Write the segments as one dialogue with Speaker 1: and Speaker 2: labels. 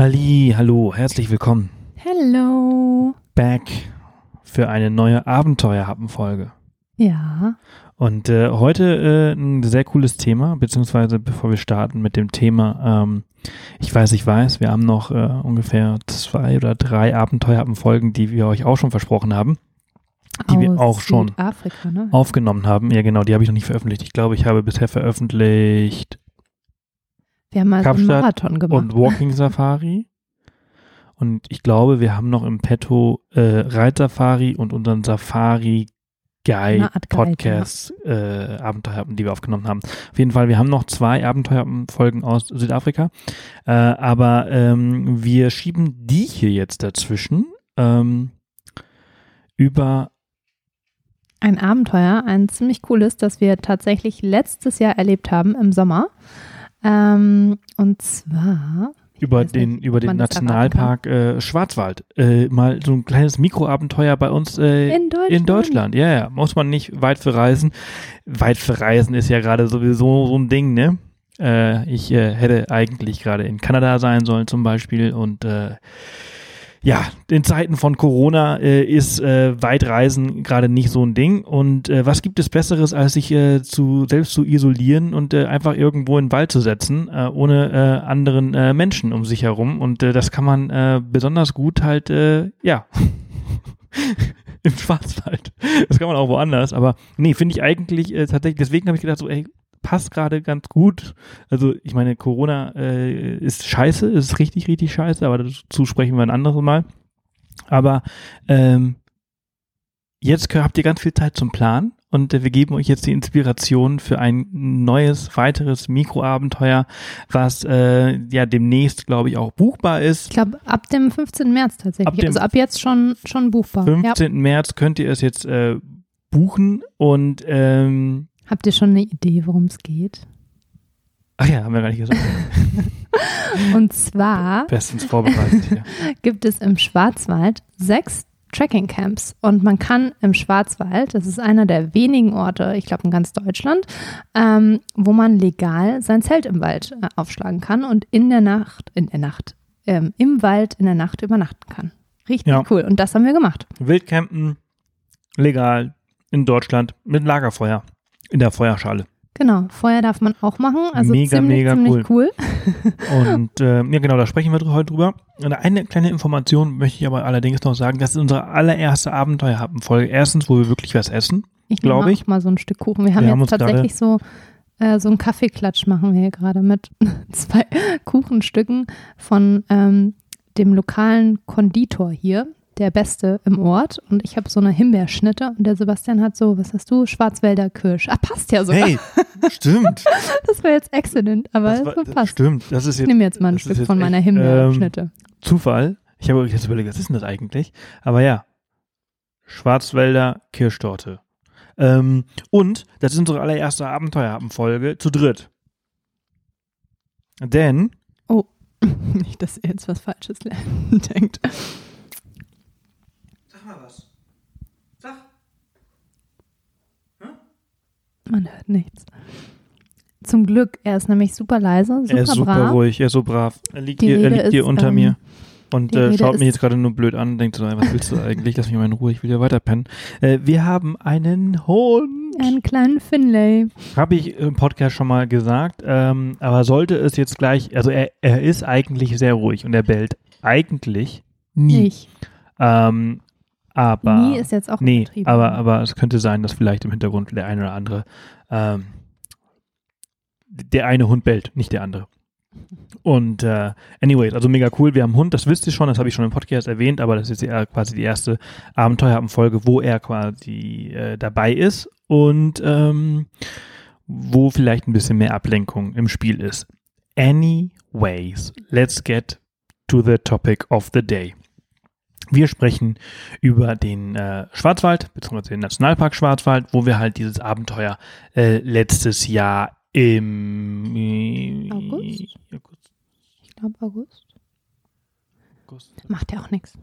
Speaker 1: Halli, hallo, herzlich willkommen.
Speaker 2: Hello.
Speaker 1: Back für eine neue Abenteuerhappen-Folge.
Speaker 2: Ja.
Speaker 1: Und äh, heute äh, ein sehr cooles Thema, beziehungsweise bevor wir starten mit dem Thema, ähm, ich weiß, ich weiß, wir haben noch äh, ungefähr zwei oder drei Abenteuerhappen-Folgen, die wir euch auch schon versprochen haben, die
Speaker 2: Aus
Speaker 1: wir auch schon
Speaker 2: Südafrika, ne?
Speaker 1: aufgenommen haben. Ja, genau, die habe ich noch nicht veröffentlicht. Ich glaube, ich habe bisher veröffentlicht
Speaker 2: Wir haben mal so einen
Speaker 1: Kapstadt
Speaker 2: Marathon gemacht.
Speaker 1: und Walking Safari. Und ich glaube, wir haben noch im Petto äh, Reitsafari und unseren Safari Guide, Podcast äh, Abenteuerhappen, die wir aufgenommen haben. Auf jeden Fall, wir haben noch zwei Abenteuerfolgen aus Südafrika, äh, aber ähm, wir schieben die hier jetzt dazwischen ähm, über
Speaker 2: Ein Abenteuer, ein ziemlich cooles, das wir tatsächlich letztes Jahr erlebt haben im Sommer. Ähm, und zwar.
Speaker 1: über den
Speaker 2: nicht,
Speaker 1: über den Nationalpark äh, Schwarzwald äh, mal so ein kleines Mikroabenteuer bei uns äh,
Speaker 2: In Deutschland.
Speaker 1: In Deutschland, ja, ja. Muss man nicht weit für reisen. Weit für reisen ist ja gerade sowieso so ein Ding, ne? Äh, ich äh, hätte eigentlich gerade in Kanada sein sollen zum Beispiel und äh, ja, in Zeiten von Corona äh, ist äh, Weitreisen gerade nicht so ein Ding. Und äh, was gibt es Besseres, als sich äh, zu selbst zu isolieren und äh, einfach irgendwo in den Wald zu setzen, äh, ohne äh, anderen äh, Menschen um sich herum? Und äh, das kann man äh, besonders gut halt, äh, ja, im Schwarzwald. Das kann man auch woanders. Aber nee, finde ich eigentlich äh, tatsächlich, deswegen habe ich gedacht, so, ey, passt gerade ganz gut. Also ich meine, Corona äh, ist scheiße, ist richtig, richtig scheiße, aber dazu sprechen wir ein anderes Mal. Aber ähm, jetzt habt ihr ganz viel Zeit zum Plan und äh, wir geben euch jetzt die Inspiration für ein neues, weiteres Mikroabenteuer, was äh, ja demnächst, glaube ich, auch buchbar ist.
Speaker 2: Ich glaube, ab dem 15. März tatsächlich.
Speaker 1: Ab
Speaker 2: also ab jetzt schon, schon buchbar.
Speaker 1: 15. März könnt ihr es jetzt äh, buchen und ähm,
Speaker 2: Ja. Habt ihr schon eine Idee, worum es geht?
Speaker 1: ach ja, haben wir gar nicht gesagt.
Speaker 2: Und zwar
Speaker 1: Bestens vorbereitet hier.
Speaker 2: gibt es im Schwarzwald sechs Trekking-Camps und man kann im Schwarzwald, das ist einer der wenigen Orte, ich glaube in ganz Deutschland, ähm, wo man legal sein Zelt im Wald äh, aufschlagen kann und in der Nacht, in der Nacht, ähm, im Wald in der Nacht übernachten kann. Richtig
Speaker 1: Ja.
Speaker 2: cool und das haben wir gemacht.
Speaker 1: Wildcampen, legal, in Deutschland, mit Lagerfeuer, in der Feuerschale.
Speaker 2: Genau, Feuer darf man auch machen, also
Speaker 1: Mega,
Speaker 2: ziemlich,
Speaker 1: mega
Speaker 2: ziemlich cool.
Speaker 1: Und äh, ja, genau, da sprechen wir heute drüber. Und eine kleine Information möchte ich aber allerdings noch sagen, das ist unsere allererste Abenteuerhappen-Folge. Erstens, wo wir wirklich was essen.
Speaker 2: Ich
Speaker 1: Glaub
Speaker 2: nehme
Speaker 1: ich.
Speaker 2: mal so ein Stück Kuchen. Wir haben
Speaker 1: Wir haben
Speaker 2: jetzt
Speaker 1: uns
Speaker 2: tatsächlich so, äh, so einen Kaffeeklatsch machen wir hier gerade mit zwei Kuchenstücken von ähm, dem lokalen Konditor hier, der Beste im Ort. Und ich habe so eine Himbeerschnitte und der Sebastian hat so, was hast du? Schwarzwälder Kirsch. Ah, passt ja sogar.
Speaker 1: Hey, stimmt.
Speaker 2: Das war jetzt exzellent, aber
Speaker 1: Das
Speaker 2: es
Speaker 1: war,
Speaker 2: so passt.
Speaker 1: stimmt. Das ist
Speaker 2: Ich
Speaker 1: jetzt
Speaker 2: nehme jetzt mal ein Stück von meiner Himbeerschnitte.
Speaker 1: Zufall. Ich habe jetzt überlegt, was ist denn das eigentlich? Aber ja, Schwarzwälder Kirschtorte. Ähm, und das ist unsere allererste Abenteuerhappen-Folge zu dritt. Denn
Speaker 2: Nicht, dass ihr jetzt was Falsches lernen denkt.
Speaker 1: Sag mal was. Sag.
Speaker 2: Man hört nichts. Zum Glück, er ist nämlich super leise, super
Speaker 1: er ist super
Speaker 2: brav.
Speaker 1: ruhig, er ist so brav. Er liegt
Speaker 2: Die
Speaker 1: hier, er
Speaker 2: Rede
Speaker 1: liegt hier
Speaker 2: ist,
Speaker 1: unter
Speaker 2: ähm,
Speaker 1: mir und
Speaker 2: die
Speaker 1: äh,
Speaker 2: Rede
Speaker 1: schaut
Speaker 2: ist-
Speaker 1: mich jetzt gerade nur blöd an und denkt so, was willst du eigentlich? Lass mich mal in Ruhe, ich will ja weiter pennen. Äh, wir haben einen Hund.
Speaker 2: Einen kleinen Finlay.
Speaker 1: Habe ich im Podcast schon mal gesagt, ähm, aber sollte es jetzt gleich, also er, er ist eigentlich sehr ruhig und er bellt eigentlich nie.
Speaker 2: Nicht.
Speaker 1: Ähm, aber
Speaker 2: Nie ist jetzt auch
Speaker 1: nee,
Speaker 2: übertrieben.
Speaker 1: aber, aber es könnte sein, dass vielleicht im Hintergrund der eine oder andere ähm, der eine Hund bellt, nicht der andere. Und äh, anyways, also mega cool. Wir haben einen Hund, das wisst ihr schon, das habe ich schon im Podcast erwähnt, aber das ist ja quasi die erste Abenteuerfolge, wo er quasi äh, dabei ist und ähm, wo vielleicht ein bisschen mehr Ablenkung im Spiel ist. Anyways, let's get to the topic of the day. Wir sprechen über den äh, Schwarzwald, beziehungsweise den Nationalpark Schwarzwald, wo wir halt dieses Abenteuer äh, letztes Jahr im äh,
Speaker 2: August?
Speaker 1: August,
Speaker 2: Ich glaube August.
Speaker 1: August.
Speaker 2: Macht ja auch nichts.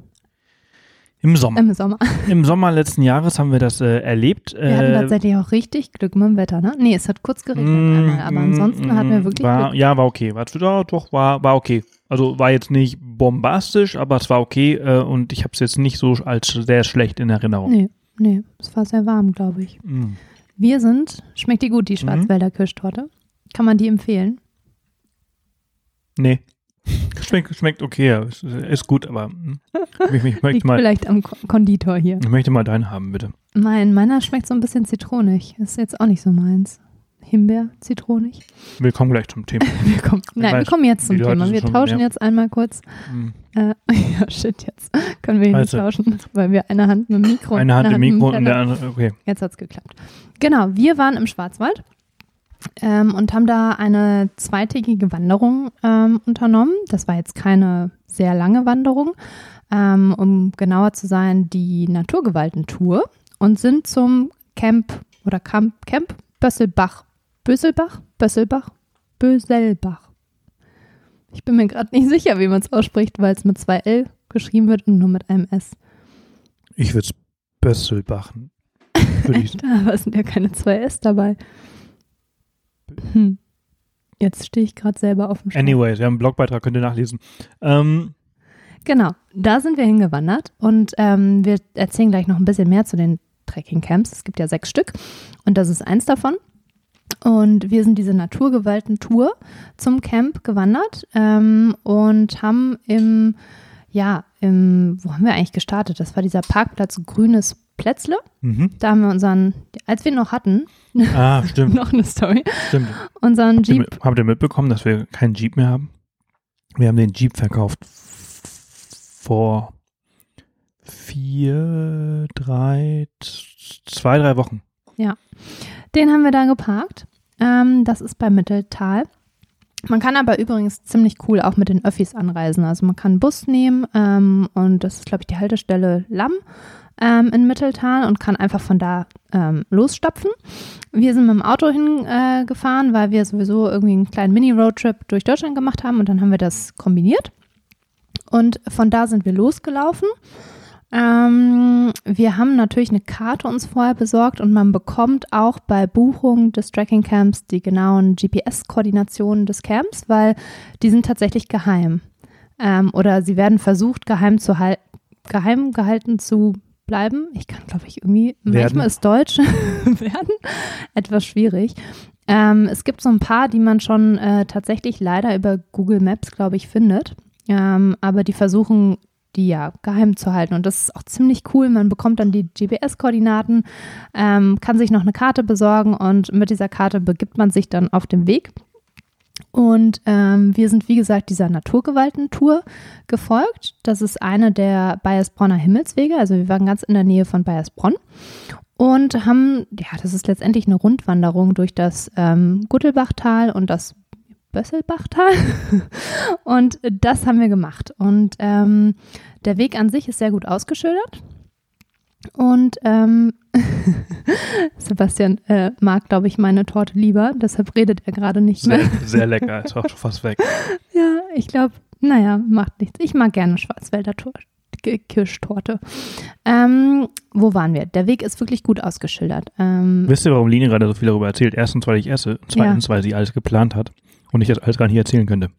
Speaker 1: Im Sommer.
Speaker 2: Im Sommer.
Speaker 1: Im Sommer letzten Jahres haben wir das äh, erlebt.
Speaker 2: Wir hatten tatsächlich auch richtig Glück mit dem Wetter, ne? Nee, es hat kurz geregnet einmal, aber ansonsten hatten wir wirklich
Speaker 1: Mm, war,
Speaker 2: Glück.
Speaker 1: Ja, war okay. War, doch, war, war okay. Also war jetzt nicht bombastisch, aber es war okay äh, und ich habe es jetzt nicht so als sehr schlecht in Erinnerung.
Speaker 2: Nee, nee, es war sehr warm, glaube ich.
Speaker 1: Mm.
Speaker 2: Wir sind, schmeckt die gut, die
Speaker 1: Mhm.
Speaker 2: Schwarzwälder Kirschtorte? Kann man die empfehlen?
Speaker 1: Nee. Schmeckt, schmeckt okay. Ist, ist gut, aber ich, ich,
Speaker 2: Liegt
Speaker 1: möchte mal,
Speaker 2: vielleicht am Ko- Konditor hier.
Speaker 1: ich möchte mal deinen haben, bitte.
Speaker 2: Mein, meiner schmeckt so ein bisschen zitronig. Ist jetzt auch nicht so meins. Himbeer, zitronig.
Speaker 1: Wir kommen gleich zum Thema.
Speaker 2: Wir kommen, nein, wir
Speaker 1: weiß,
Speaker 2: kommen jetzt zum Thema. Wir tauschen jetzt einmal kurz.
Speaker 1: Mm.
Speaker 2: Äh, ja, shit, jetzt können wir hier
Speaker 1: Also.
Speaker 2: nicht tauschen, weil wir eine Hand mit dem Mikro
Speaker 1: Eine Hand im
Speaker 2: mit dem
Speaker 1: Mikro und der andere, okay.
Speaker 2: Jetzt hat's geklappt. Genau, wir waren im Schwarzwald ähm, und haben da eine zweitägige Wanderung ähm, unternommen. Das war jetzt keine sehr lange Wanderung, ähm, um genauer zu sein, die Naturgewaltentour und sind zum Camp oder Camp, Camp Bösselbach. Böselbach? Bösselbach? Böselbach. Ich bin mir gerade nicht sicher, wie man es ausspricht, weil es mit zwei L geschrieben wird und nur mit einem S.
Speaker 1: Ich würde es Bösselbachen.
Speaker 2: Da aber es sind ja keine zwei S dabei. Hm. Jetzt stehe ich gerade selber auf dem Schlauch.
Speaker 1: anyways, wir haben einen Blogbeitrag, könnt ihr nachlesen. Ähm,
Speaker 2: Genau, da sind wir hingewandert und ähm, wir erzählen gleich noch ein bisschen mehr zu den Trekking-Camps. Es gibt ja sechs Stück und das ist eins davon. Und wir sind diese Naturgewalten-Tour zum Camp gewandert ähm, und haben im, ja, im, wo haben wir eigentlich gestartet? Das war dieser Parkplatz Grünes Plätzle.
Speaker 1: mhm.
Speaker 2: Da haben wir unseren, als wir ihn noch hatten,
Speaker 1: Ah, stimmt,
Speaker 2: noch eine Story,
Speaker 1: stimmt.
Speaker 2: unseren
Speaker 1: Habt ihr,
Speaker 2: Jeep
Speaker 1: mit- habt ihr mitbekommen, dass wir keinen Jeep mehr haben? Wir haben den Jeep verkauft vor vier, drei, zwei, drei Wochen.
Speaker 2: Den haben wir da geparkt. Ähm, das ist bei Mitteltal. Man kann aber übrigens ziemlich cool auch mit den Öffis anreisen. Also man kann einen Bus nehmen ähm, und das ist, glaube ich, die Haltestelle Lamm ähm, in Mitteltal und kann einfach von da ähm, losstapfen. Wir sind mit dem Auto hingefahren, äh, weil wir sowieso irgendwie einen kleinen Mini-Roadtrip durch Deutschland gemacht haben und dann haben wir das kombiniert. Und von da sind wir losgelaufen. Ähm, wir haben natürlich eine Karte uns vorher besorgt und man bekommt auch bei Buchung des Tracking Camps die genauen GPS-Koordinationen des Camps, weil die sind tatsächlich geheim. Ähm, oder sie werden versucht, geheim, zu hal geheim gehalten zu bleiben. Ich kann, glaube ich, irgendwie,
Speaker 1: Werden.
Speaker 2: manchmal ist Deutsch werden etwas schwierig. Ähm, es gibt so ein paar, die man schon äh, tatsächlich leider über Google Maps, glaube ich, findet. Ähm, aber die versuchen, die ja geheim zu halten. Und das ist auch ziemlich cool. Man bekommt dann die GPS-Koordinaten, ähm, kann sich noch eine Karte besorgen und mit dieser Karte begibt man sich dann auf den Weg. Und ähm, wir sind, wie gesagt, dieser Naturgewaltentour gefolgt. Das ist eine der Bayersbronner Himmelswege. Also wir waren ganz in der Nähe von Bayersbronn und haben, ja, das ist letztendlich eine Rundwanderung durch das ähm, Guttelbachtal und das Bösselbachtal. und das haben wir gemacht. Und ähm, der Weg an sich ist sehr gut ausgeschildert. Und ähm, Sebastian äh, mag, glaube ich, meine Torte lieber, deshalb redet er gerade nicht mehr.
Speaker 1: Sehr, lecker, ist auch schon fast weg.
Speaker 2: Ja, ich glaube, naja, macht nichts. Ich mag gerne Schwarzwälder Tor Kirschtorte. Ähm, wo waren wir? Der Weg ist wirklich gut ausgeschildert. Ähm,
Speaker 1: Wisst ihr, warum Lini gerade so viel darüber erzählt? Erstens, weil ich esse. Zweitens, weil sie alles geplant hat und ich das alles gar nicht erzählen könnte.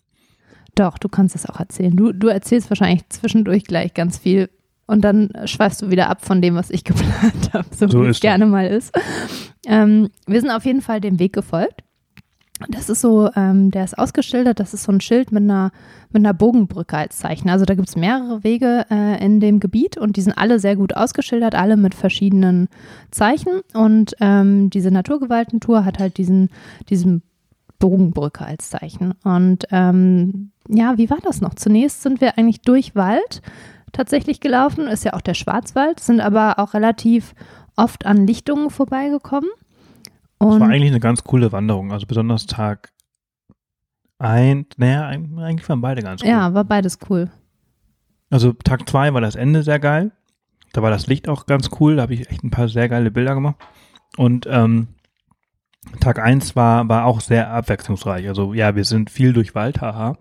Speaker 2: doch, du kannst es auch erzählen. Du, du erzählst wahrscheinlich zwischendurch gleich ganz viel und dann schweifst du wieder ab von dem, was ich geplant habe, so,
Speaker 1: So
Speaker 2: wie es
Speaker 1: das.
Speaker 2: gerne mal ist. Ähm, wir sind auf jeden Fall dem Weg gefolgt. Das ist so, ähm, der ist ausgeschildert, das ist so ein Schild mit einer, mit einer Bogenbrücke als Zeichen. Also da gibt es mehrere Wege äh, in dem Gebiet und die sind alle sehr gut ausgeschildert, alle mit verschiedenen Zeichen. Und ähm, diese Naturgewaltentour hat halt diesen, diesen Bogenbrücke als Zeichen. Und ähm, ja, wie war das noch? Zunächst sind wir eigentlich durch Wald tatsächlich gelaufen, ist ja auch der Schwarzwald, sind aber auch relativ oft an Lichtungen vorbeigekommen.
Speaker 1: Es
Speaker 2: Und
Speaker 1: war eigentlich eine ganz coole Wanderung, also besonders Tag ein, naja, eigentlich waren beide ganz cool.
Speaker 2: ja, war beides cool.
Speaker 1: Also Tag zwei war das Ende sehr geil. Da war das Licht auch ganz cool, da habe ich echt ein paar sehr geile Bilder gemacht. Und ähm, Tag eins war, war auch sehr abwechslungsreich. Also ja, wir sind viel durch Wald, haha,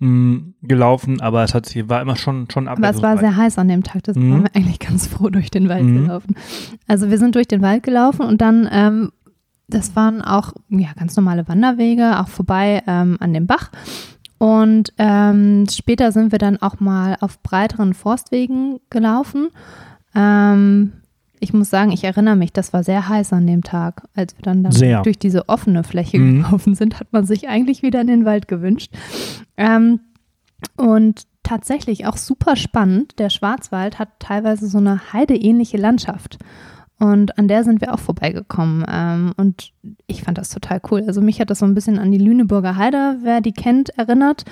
Speaker 1: mh, gelaufen, aber es hat sich, war immer schon, schon
Speaker 2: Aber es war
Speaker 1: abwechslungsreich.
Speaker 2: sehr heiß an dem Tag, deshalb
Speaker 1: Mhm.
Speaker 2: waren wir eigentlich ganz froh durch den Wald
Speaker 1: Mhm.
Speaker 2: gelaufen. Also wir sind durch den Wald gelaufen und dann, ähm, das waren auch ja, ganz normale Wanderwege, auch vorbei ähm, an dem Bach. Und ähm, später sind wir dann auch mal auf breiteren Forstwegen gelaufen. Ähm, ich muss sagen, ich erinnere mich, das war sehr heiß an dem Tag. Als wir dann, dann durch diese offene Fläche
Speaker 1: Mhm.
Speaker 2: gelaufen sind, hat man sich eigentlich wieder in den Wald gewünscht. Ähm, und tatsächlich auch super spannend. Der Schwarzwald hat teilweise so eine heideähnliche Landschaft. Und an der sind wir auch vorbeigekommen. Ähm, und ich fand das total cool. Also mich hat das so ein bisschen an die Lüneburger Heide, wer die kennt, erinnert.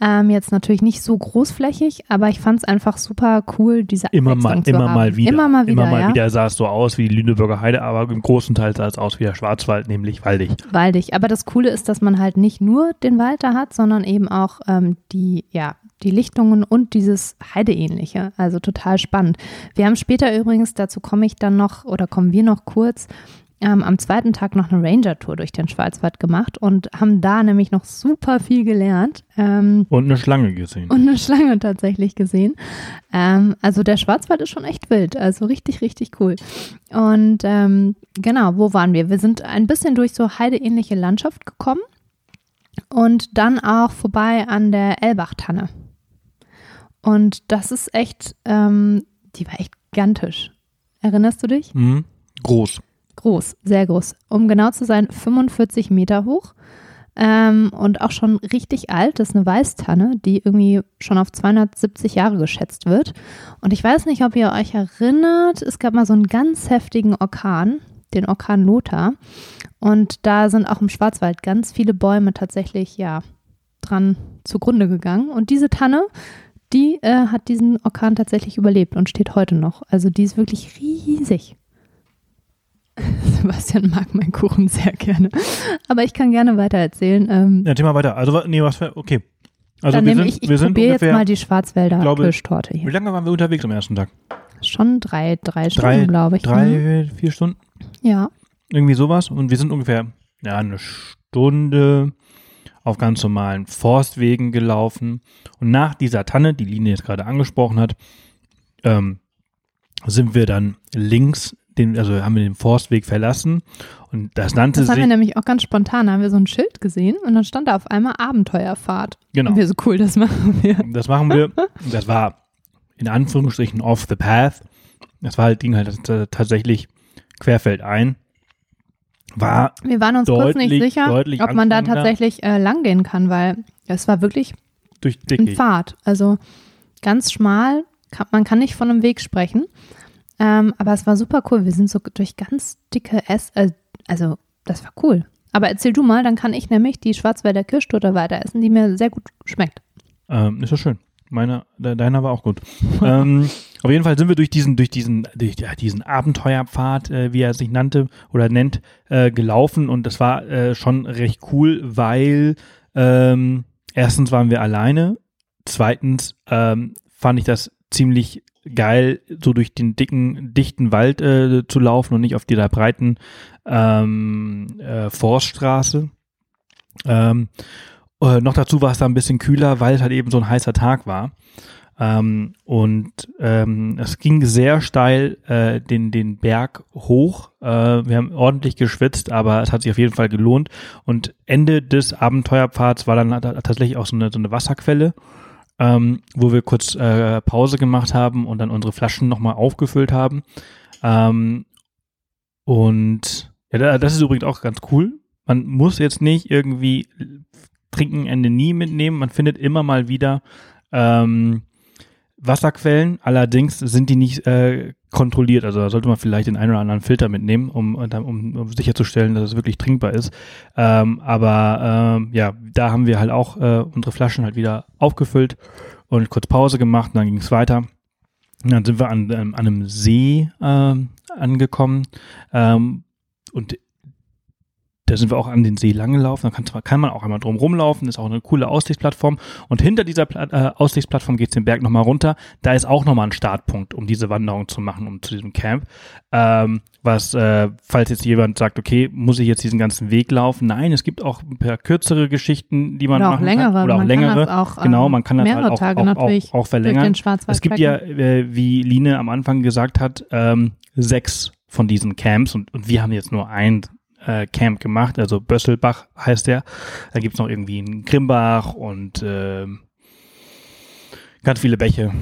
Speaker 2: Ähm, jetzt natürlich nicht so großflächig, aber ich fand es einfach super cool, diese
Speaker 1: Immer mal,
Speaker 2: zu
Speaker 1: immer
Speaker 2: haben.
Speaker 1: mal wieder.
Speaker 2: Immer mal wieder,
Speaker 1: Immer mal
Speaker 2: ja.
Speaker 1: wieder sah es so aus wie die Lüneburger Heide, aber im großen Teil sah es aus wie der Schwarzwald, nämlich waldig.
Speaker 2: waldig. Aber das Coole ist, dass man halt nicht nur den Wald da hat, sondern eben auch ähm, die, ja, die Lichtungen und dieses Heideähnliche. Also total spannend. Wir haben später übrigens, dazu komme ich dann noch oder kommen wir noch kurz, ähm, am zweiten Tag noch eine Ranger-Tour durch den Schwarzwald gemacht und haben da nämlich noch super viel gelernt. Ähm,
Speaker 1: Und eine Schlange gesehen.
Speaker 2: und eine Schlange tatsächlich gesehen. Ähm, also der Schwarzwald ist schon echt wild, also richtig, richtig cool. Und ähm, genau, wo waren wir? Wir sind ein bisschen durch so heideähnliche Landschaft gekommen und dann auch vorbei an der Elbachtanne. Und das ist echt, ähm, die war echt gigantisch. Erinnerst du dich?
Speaker 1: Mhm. Groß.
Speaker 2: Groß, sehr groß. Um genau zu sein, 45 Meter hoch. Ähm, und auch schon richtig alt. Das ist eine Weißtanne, die irgendwie schon auf 270 Jahre geschätzt wird. Und ich weiß nicht, ob ihr euch erinnert, es gab mal so einen ganz heftigen Orkan, den Orkan Lothar. Und da sind auch im Schwarzwald ganz viele Bäume tatsächlich, ja, dran zugrunde gegangen. Und diese Tanne, die äh, hat diesen Orkan tatsächlich überlebt und steht heute noch. Also die ist wirklich riesig. Sebastian mag meinen Kuchen sehr gerne. Aber ich kann gerne weiter erzählen. Ähm,
Speaker 1: Ja, Thema weiter. Also, nee, was für, okay. Also,
Speaker 2: dann
Speaker 1: wir
Speaker 2: nehme
Speaker 1: sind,
Speaker 2: ich, ich
Speaker 1: wir sind
Speaker 2: probiere jetzt
Speaker 1: ungefähr,
Speaker 2: mal die Schwarzwälder
Speaker 1: glaube,
Speaker 2: Kirschtorte
Speaker 1: wie
Speaker 2: hier.
Speaker 1: lange waren wir unterwegs am ersten Tag?
Speaker 2: Schon drei, drei
Speaker 1: Drei,
Speaker 2: Stunden, glaube ich.
Speaker 1: Drei, vier Stunden?
Speaker 2: Ja.
Speaker 1: Irgendwie sowas. Und wir sind ungefähr, ja, eine Stunde auf ganz normalen Forstwegen gelaufen. Und nach dieser Tanne, die Linie jetzt gerade angesprochen hat, ähm, sind wir dann links, den, also haben wir den Forstweg verlassen. Und das nannte
Speaker 2: Das haben wir
Speaker 1: sich,
Speaker 2: nämlich auch ganz spontan. Da haben wir so ein Schild gesehen und dann stand da auf einmal Abenteuerfahrt.
Speaker 1: genau,
Speaker 2: Und wir so cool, das machen wir.
Speaker 1: das machen wir. Das war in Anführungsstrichen off the path. Das war halt, ging halt tatsächlich querfeldein. War
Speaker 2: Wir waren uns kurz nicht
Speaker 1: Deutlich-
Speaker 2: sicher,
Speaker 1: deutlich
Speaker 2: ob man da tatsächlich äh, lang gehen kann, weil es war wirklich
Speaker 1: durch
Speaker 2: ein. Pfad. Also ganz schmal, man kann nicht von einem Weg sprechen. Ähm, aber es war super cool. Wir sind so durch ganz dicke Ess, äh, also das war cool. Aber erzähl du mal, dann kann ich nämlich die Schwarzwälder Kirschtorte weiter essen, die mir sehr gut schmeckt.
Speaker 1: Ähm, ist doch schön. Meiner, de, deiner war auch gut. ähm, auf jeden Fall sind wir durch diesen, durch diesen, durch ja, diesen Abenteuerpfad, äh, wie er sich nannte oder nennt, äh, gelaufen und das war äh, schon recht cool, weil ähm, erstens waren wir alleine, zweitens ähm, fand ich das ziemlich geil, so durch den dicken, dichten Wald äh, zu laufen und nicht auf dieser breiten ähm, äh, Forststraße. Ähm, äh, noch dazu war es da ein bisschen kühler, weil es halt eben so ein heißer Tag war. Ähm, und ähm, es ging sehr steil äh, den, den Berg hoch. Äh, wir haben ordentlich geschwitzt, aber es hat sich auf jeden Fall gelohnt. Und Ende des Abenteuerpfads war dann ta- tatsächlich auch so eine, so eine Wasserquelle, ähm, wo wir kurz äh, Pause gemacht haben und dann unsere Flaschen nochmal aufgefüllt haben. Ähm, und ja, da- das ist übrigens auch ganz cool. Man muss jetzt nicht irgendwie Trinken Ende nie mitnehmen. Man findet immer mal wieder ähm, Wasserquellen. Allerdings sind die nicht äh, kontrolliert. Also da sollte man vielleicht den einen oder anderen Filter mitnehmen, um, um, um sicherzustellen, dass es wirklich trinkbar ist. Ähm, aber ähm, ja, da haben wir halt auch äh, unsere Flaschen halt wieder aufgefüllt und kurz Pause gemacht und dann ging es weiter. Und dann sind wir an, ähm, an einem See ähm, angekommen ähm, und da sind wir auch an den See langgelaufen. Da kann, kann man auch einmal drum rumlaufen. Ist auch eine coole Aussichtsplattform. Und hinter dieser Pla äh, Aussichtsplattform geht es den Berg nochmal runter. Da ist auch nochmal ein Startpunkt, um diese Wanderung zu machen, um zu diesem Camp. Ähm, was, äh, falls jetzt jemand sagt, okay, muss ich jetzt diesen ganzen Weg laufen? Nein, es gibt auch ein paar kürzere Geschichten, die man
Speaker 2: Oder auch
Speaker 1: machen
Speaker 2: längere.
Speaker 1: kann. Oder auch
Speaker 2: man
Speaker 1: längere.
Speaker 2: Kann auch,
Speaker 1: genau,
Speaker 2: ähm,
Speaker 1: man kann das
Speaker 2: mehrere
Speaker 1: halt auch,
Speaker 2: Tage
Speaker 1: auch,
Speaker 2: natürlich
Speaker 1: auch, auch verlängern. Es gibt ja, äh, wie Line am Anfang gesagt hat, ähm, sechs von diesen Camps und, und wir haben jetzt nur ein äh, Camp gemacht, also Bösselbach heißt der. Da gibt's noch irgendwie einen Grimbach und äh, ganz viele Bäche.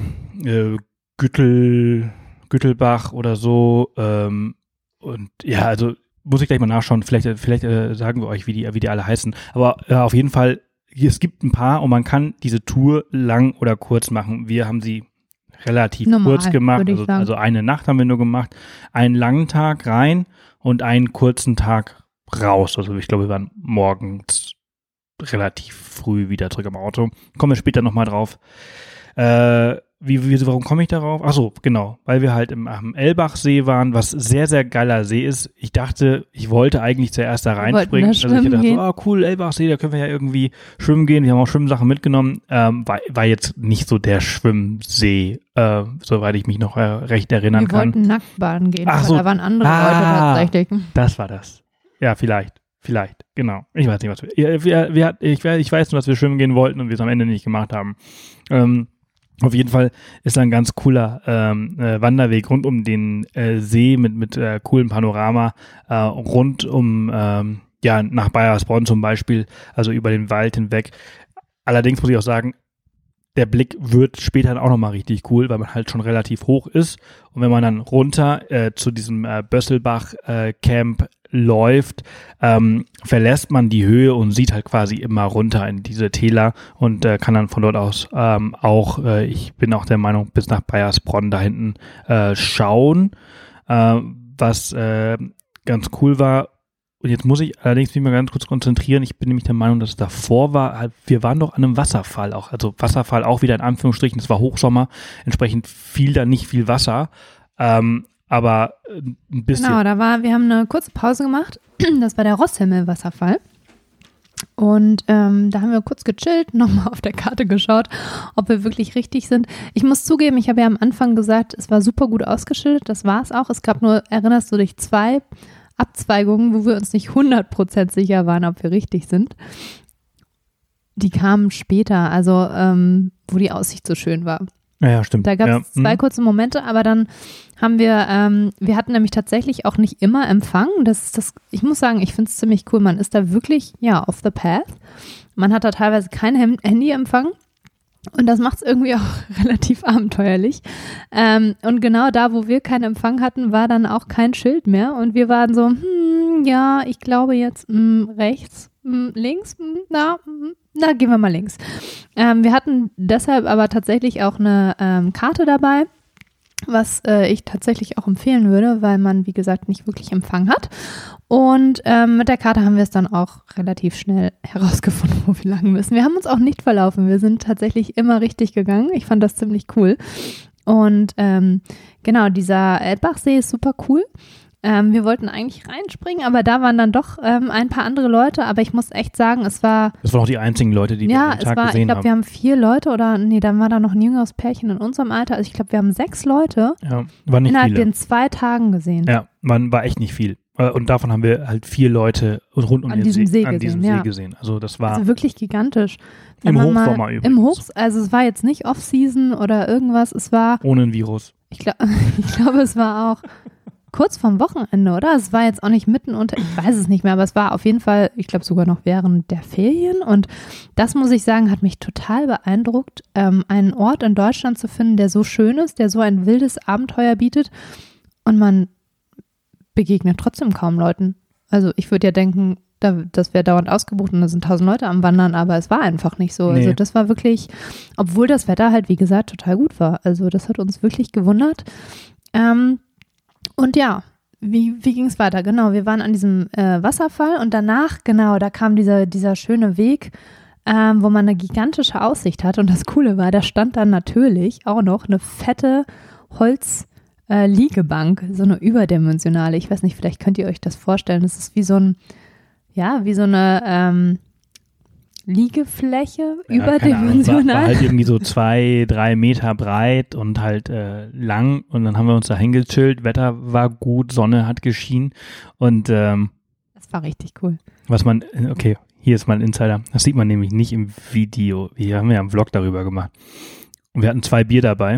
Speaker 1: Äh, Güttel, Güttelbach oder so. Ähm, und ja, also muss ich gleich mal nachschauen. Vielleicht, vielleicht äh, sagen wir euch, wie die, wie die alle heißen. Aber äh, auf jeden Fall, es gibt ein paar und man kann diese Tour lang oder kurz machen. Wir haben sie relativ
Speaker 2: Normal,
Speaker 1: kurz gemacht. Also, also eine Nacht haben wir nur gemacht. Einen langen Tag rein und einen kurzen Tag raus. Also ich glaube, wir waren morgens relativ früh wieder zurück am Auto. Kommen wir später nochmal drauf. Äh, wie, wie, warum komme ich darauf? Ach so, genau, weil wir halt im, am Elbachsee waren, was sehr, sehr geiler See ist. Ich dachte, ich wollte eigentlich zuerst da
Speaker 2: Wir wollten
Speaker 1: reinspringen. Also ich dachte so, ah cool, Elbachsee, da können wir ja irgendwie schwimmen gehen. Wir haben auch Schwimmsachen mitgenommen. Ähm, war, war jetzt nicht so der Schwimmsee, äh, soweit ich mich noch äh, recht erinnern
Speaker 2: Wir
Speaker 1: kann.
Speaker 2: wollten nackt baden gehen,
Speaker 1: Ach so.
Speaker 2: da waren andere
Speaker 1: Ah.
Speaker 2: Leute tatsächlich.
Speaker 1: Das war das. Ja, vielleicht. Vielleicht, genau. Ich weiß nicht, was wir. Wir, wir ich, ich weiß nur, dass wir schwimmen gehen wollten und wir es am Ende nicht gemacht haben. Ähm, auf jeden Fall ist da ein ganz cooler ähm, äh, Wanderweg rund um den äh, See mit, mit äh, coolem Panorama, äh, rund um, ähm, ja, nach Bayersbronn zum Beispiel, also über den Wald hinweg. Allerdings muss ich auch sagen, der Blick wird später auch nochmal richtig cool, weil man halt schon relativ hoch ist. Und wenn man dann runter äh, zu diesem äh, Bösselbach-Camp läuft, ähm, verlässt man die Höhe und sieht halt quasi immer runter in diese Täler und äh, kann dann von dort aus ähm, auch, äh, ich bin auch der Meinung, bis nach Bayersbronn da hinten äh, schauen, äh, was äh, ganz cool war. Und jetzt muss ich allerdings mich mal ganz kurz konzentrieren. Ich bin nämlich der Meinung, dass es davor war, halt, wir waren doch an einem Wasserfall auch. Also Wasserfall auch wieder in Anführungsstrichen. Es war Hochsommer, entsprechend fiel da nicht viel Wasser. Ähm, aber äh, ein bisschen.
Speaker 2: Genau, da war, wir haben eine kurze Pause gemacht. Das war der Rosshimmel-Wasserfall. Und ähm, da haben wir kurz gechillt, nochmal auf der Karte geschaut, ob wir wirklich richtig sind. Ich muss zugeben, ich habe ja am Anfang gesagt, es war super gut ausgeschildert, das war es auch. Es gab nur, erinnerst du dich, zwei Abzweigungen, wo wir uns nicht 100% sicher waren, ob wir richtig sind. Die kamen später, also ähm, wo die Aussicht so schön war.
Speaker 1: Ja, ja, stimmt.
Speaker 2: Da gab es
Speaker 1: ja.
Speaker 2: zwei
Speaker 1: hm.
Speaker 2: kurze Momente, aber dann haben wir, ähm, wir hatten nämlich tatsächlich auch nicht immer Empfang. Das, das, ich muss sagen, ich finde es ziemlich cool. Man ist da wirklich, ja, off the path. Man hat da teilweise kein Handyempfang. Und das macht es irgendwie auch relativ abenteuerlich. Ähm, und genau da, wo wir keinen Empfang hatten, war dann auch kein Schild mehr. Und wir waren so, hm, ja, ich glaube jetzt hm, rechts, hm, links, hm, na, hm, na, gehen wir mal links. Ähm, wir hatten deshalb aber tatsächlich auch eine ähm, Karte dabei, was äh, ich tatsächlich auch empfehlen würde, weil man, wie gesagt, nicht wirklich Empfang hat. Und ähm, mit der Karte haben wir es dann auch relativ schnell herausgefunden, wo wir lang müssen. Wir haben uns auch nicht verlaufen. Wir sind tatsächlich immer richtig gegangen. Ich fand das ziemlich cool. Und ähm, genau, dieser Elbachsee ist super cool. Ähm, wir wollten eigentlich reinspringen, aber da waren dann doch ähm, ein paar andere Leute. Aber ich muss echt sagen, es war
Speaker 1: Das waren auch die einzigen Leute, die wir
Speaker 2: ja,
Speaker 1: an dem
Speaker 2: es
Speaker 1: Tag
Speaker 2: war, ich
Speaker 1: gesehen
Speaker 2: glaube, wir
Speaker 1: haben.
Speaker 2: haben vier Leute oder nee, dann war da noch ein jüngeres Pärchen in unserem Alter. Also ich glaube, wir haben sechs Leute
Speaker 1: Ja, waren nicht
Speaker 2: innerhalb
Speaker 1: viele.
Speaker 2: den zwei Tagen gesehen.
Speaker 1: Ja, man war echt nicht viel. Äh, Und davon haben wir halt vier Leute rund um
Speaker 2: An
Speaker 1: den
Speaker 2: diesem See
Speaker 1: an
Speaker 2: gesehen,
Speaker 1: diesem
Speaker 2: ja.
Speaker 1: See gesehen. Also das war
Speaker 2: Also wirklich gigantisch.
Speaker 1: Im
Speaker 2: Wenn mal-
Speaker 1: Hochsommer übrigens.
Speaker 2: Im Hochs, also es war jetzt nicht Off-Season oder irgendwas. Es war,
Speaker 1: ohne ein Virus.
Speaker 2: ich, glaub, ich glaube, es war auch kurz vorm Wochenende, oder? Es war jetzt auch nicht mitten unter, ich weiß es nicht mehr, aber es war auf jeden Fall, ich glaube sogar noch während der Ferien. Und das muss ich sagen, hat mich total beeindruckt, ähm, einen Ort in Deutschland zu finden, der so schön ist, der so ein wildes Abenteuer bietet und man begegnet trotzdem kaum Leuten. Also ich würde ja denken, da, das wäre dauernd ausgebucht und da sind tausend Leute am Wandern, aber es war einfach nicht so.
Speaker 1: Nee.
Speaker 2: Also das war wirklich, obwohl das Wetter halt, wie gesagt, total gut war. Also das hat uns wirklich gewundert. Ähm, und ja, wie, wie ging es weiter? Genau, wir waren an diesem äh, Wasserfall und danach, genau, da kam dieser, dieser schöne Weg, ähm, wo man eine gigantische Aussicht hat. Und das Coole war, da stand dann natürlich auch noch eine fette Holz- äh, so eine überdimensionale. Ich weiß nicht, vielleicht könnt ihr euch das vorstellen. Das ist wie so ein, ja, wie so eine ähm, Liegefläche,
Speaker 1: Ja, keine Ahnung, War,
Speaker 2: überdimensional.
Speaker 1: halt irgendwie so zwei, drei Meter breit und halt äh, lang. Und dann haben wir uns da hingechillt. Wetter war gut, Sonne hat geschienen. Und ähm,
Speaker 2: Das war richtig cool.
Speaker 1: was man, okay, hier ist mal ein Insider. Das sieht man nämlich nicht im Video. Wir haben ja einen Vlog darüber gemacht. Und wir hatten zwei Bier dabei.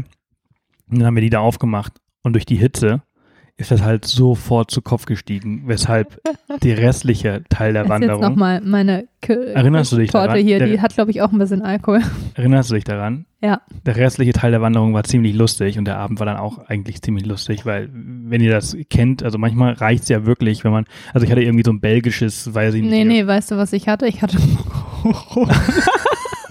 Speaker 1: Und dann haben wir die da aufgemacht. Und durch die Hitze ist das halt sofort zu Kopf gestiegen, weshalb der restliche Teil der
Speaker 2: Jetzt
Speaker 1: Wanderung.
Speaker 2: nochmal meine K
Speaker 1: Erinnerst du dich
Speaker 2: Torte
Speaker 1: daran?
Speaker 2: hier,
Speaker 1: Der-
Speaker 2: die hat, glaube ich, auch ein bisschen Alkohol.
Speaker 1: Erinnerst du dich daran?
Speaker 2: Ja.
Speaker 1: Der restliche Teil der Wanderung war ziemlich lustig und der Abend war dann auch eigentlich ziemlich lustig, weil wenn ihr das kennt, also manchmal reicht's ja wirklich, wenn man, also ich hatte irgendwie so ein belgisches, weiß ich nicht.
Speaker 2: Nee, nee, weißt du, was ich hatte? Ich hatte.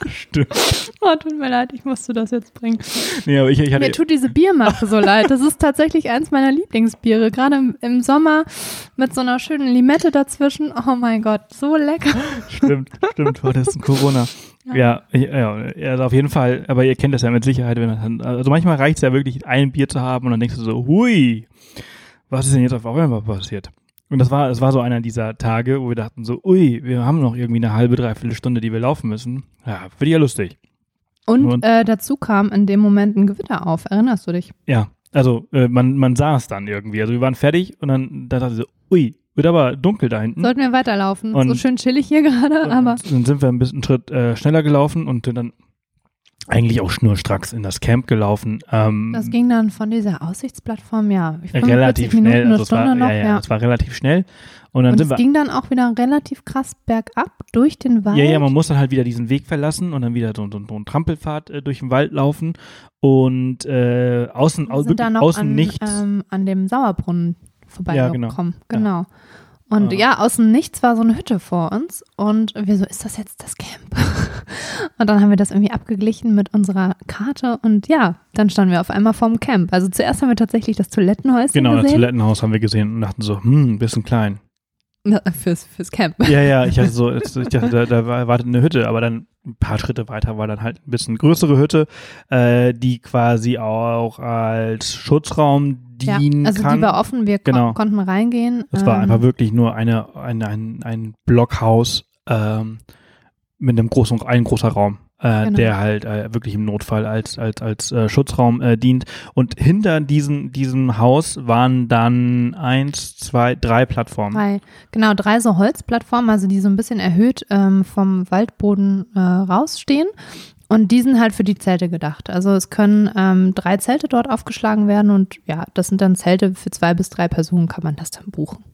Speaker 1: Stimmt.
Speaker 2: Oh, tut mir leid, ich musste das jetzt bringen.
Speaker 1: Nee, aber ich, ich hatte,
Speaker 2: Mir tut diese Biermache so leid. Das ist tatsächlich eins meiner Lieblingsbiere. Gerade im, im Sommer mit so einer schönen Limette dazwischen. Oh mein Gott, so lecker.
Speaker 1: stimmt, stimmt, war das ein Corona. Ja, ja, also auf jeden Fall, aber ihr kennt das ja mit Sicherheit, wenn also manchmal reicht's ja wirklich, ein Bier zu haben und dann denkst du so, hui, was ist denn jetzt auf einmal passiert? Und das war, es war so einer dieser Tage, wo wir dachten so, ui, wir haben noch irgendwie eine halbe, dreiviertel Stunde, die wir laufen müssen. Ja, wird ja lustig.
Speaker 2: Und,
Speaker 1: Und?
Speaker 2: Äh, dazu kam in dem Moment ein Gewitter auf. Erinnerst du dich?
Speaker 1: Ja, also äh, man, man sah es dann irgendwie. Also wir waren fertig und dann, dann dachte ich so, ui, wird aber dunkel da hinten.
Speaker 2: Sollten wir weiterlaufen?
Speaker 1: Und-
Speaker 2: so schön chillig hier gerade, aber.
Speaker 1: Dann sind wir ein bisschen einen Schritt äh, schneller gelaufen und dann eigentlich auch schnurstracks in das Camp gelaufen. Ähm,
Speaker 2: Das ging dann von dieser Aussichtsplattform, ja, 45
Speaker 1: relativ
Speaker 2: Minuten,
Speaker 1: schnell. Also es war,
Speaker 2: noch,
Speaker 1: ja, ja,
Speaker 2: ja.
Speaker 1: es war relativ schnell. Und dann
Speaker 2: Und
Speaker 1: sind
Speaker 2: es ging dann auch wieder relativ krass bergab durch den Wald.
Speaker 1: Ja, ja, man muss dann halt wieder diesen Weg verlassen und dann wieder so, so, so einen Trampelpfad äh, durch den Wald laufen und äh, außen, au,
Speaker 2: sind da noch
Speaker 1: außen
Speaker 2: an,
Speaker 1: nichts.
Speaker 2: Ähm, an dem Sauerbrunnen
Speaker 1: Ja, genau.
Speaker 2: vorbeigekommen. Genau. Und
Speaker 1: Ah.
Speaker 2: ja, außen nichts war so eine Hütte vor uns. Und wir so, ist das jetzt das Camp? und dann haben wir das irgendwie abgeglichen mit unserer Karte. Und ja, dann standen wir auf einmal vorm Camp. Also zuerst haben wir tatsächlich das Toilettenhäuschen
Speaker 1: Genau, das
Speaker 2: gesehen.
Speaker 1: Toilettenhaus haben wir gesehen und dachten so, hm, ein bisschen klein.
Speaker 2: Na, fürs, fürs Camp.
Speaker 1: Ja, ja, ich hatte so, ich dachte, da, da war- wartet eine Hütte, aber dann ein paar Schritte weiter war dann halt ein bisschen größere Hütte, äh, die quasi auch als Schutzraum
Speaker 2: Ja,
Speaker 1: dienen
Speaker 2: also
Speaker 1: kann.
Speaker 2: die war offen, wir ko
Speaker 1: Genau.
Speaker 2: konnten reingehen.
Speaker 1: Es war
Speaker 2: Ähm,
Speaker 1: einfach wirklich nur eine, eine, ein, ein Blockhaus ähm, mit einem großen, ein großer Raum, äh,
Speaker 2: Genau.
Speaker 1: der halt äh, wirklich im Notfall als, als, als äh, Schutzraum äh, dient. Und hinter diesem, diesem Haus waren dann eins, zwei, drei Plattformen.
Speaker 2: Drei, genau, drei so Holzplattformen, also die so ein bisschen erhöht ähm, vom Waldboden äh, rausstehen. Und die sind halt für die Zelte gedacht. Also es können ähm, drei Zelte dort aufgeschlagen werden und ja, das sind dann Zelte für zwei bis drei Personen, kann man das dann buchen.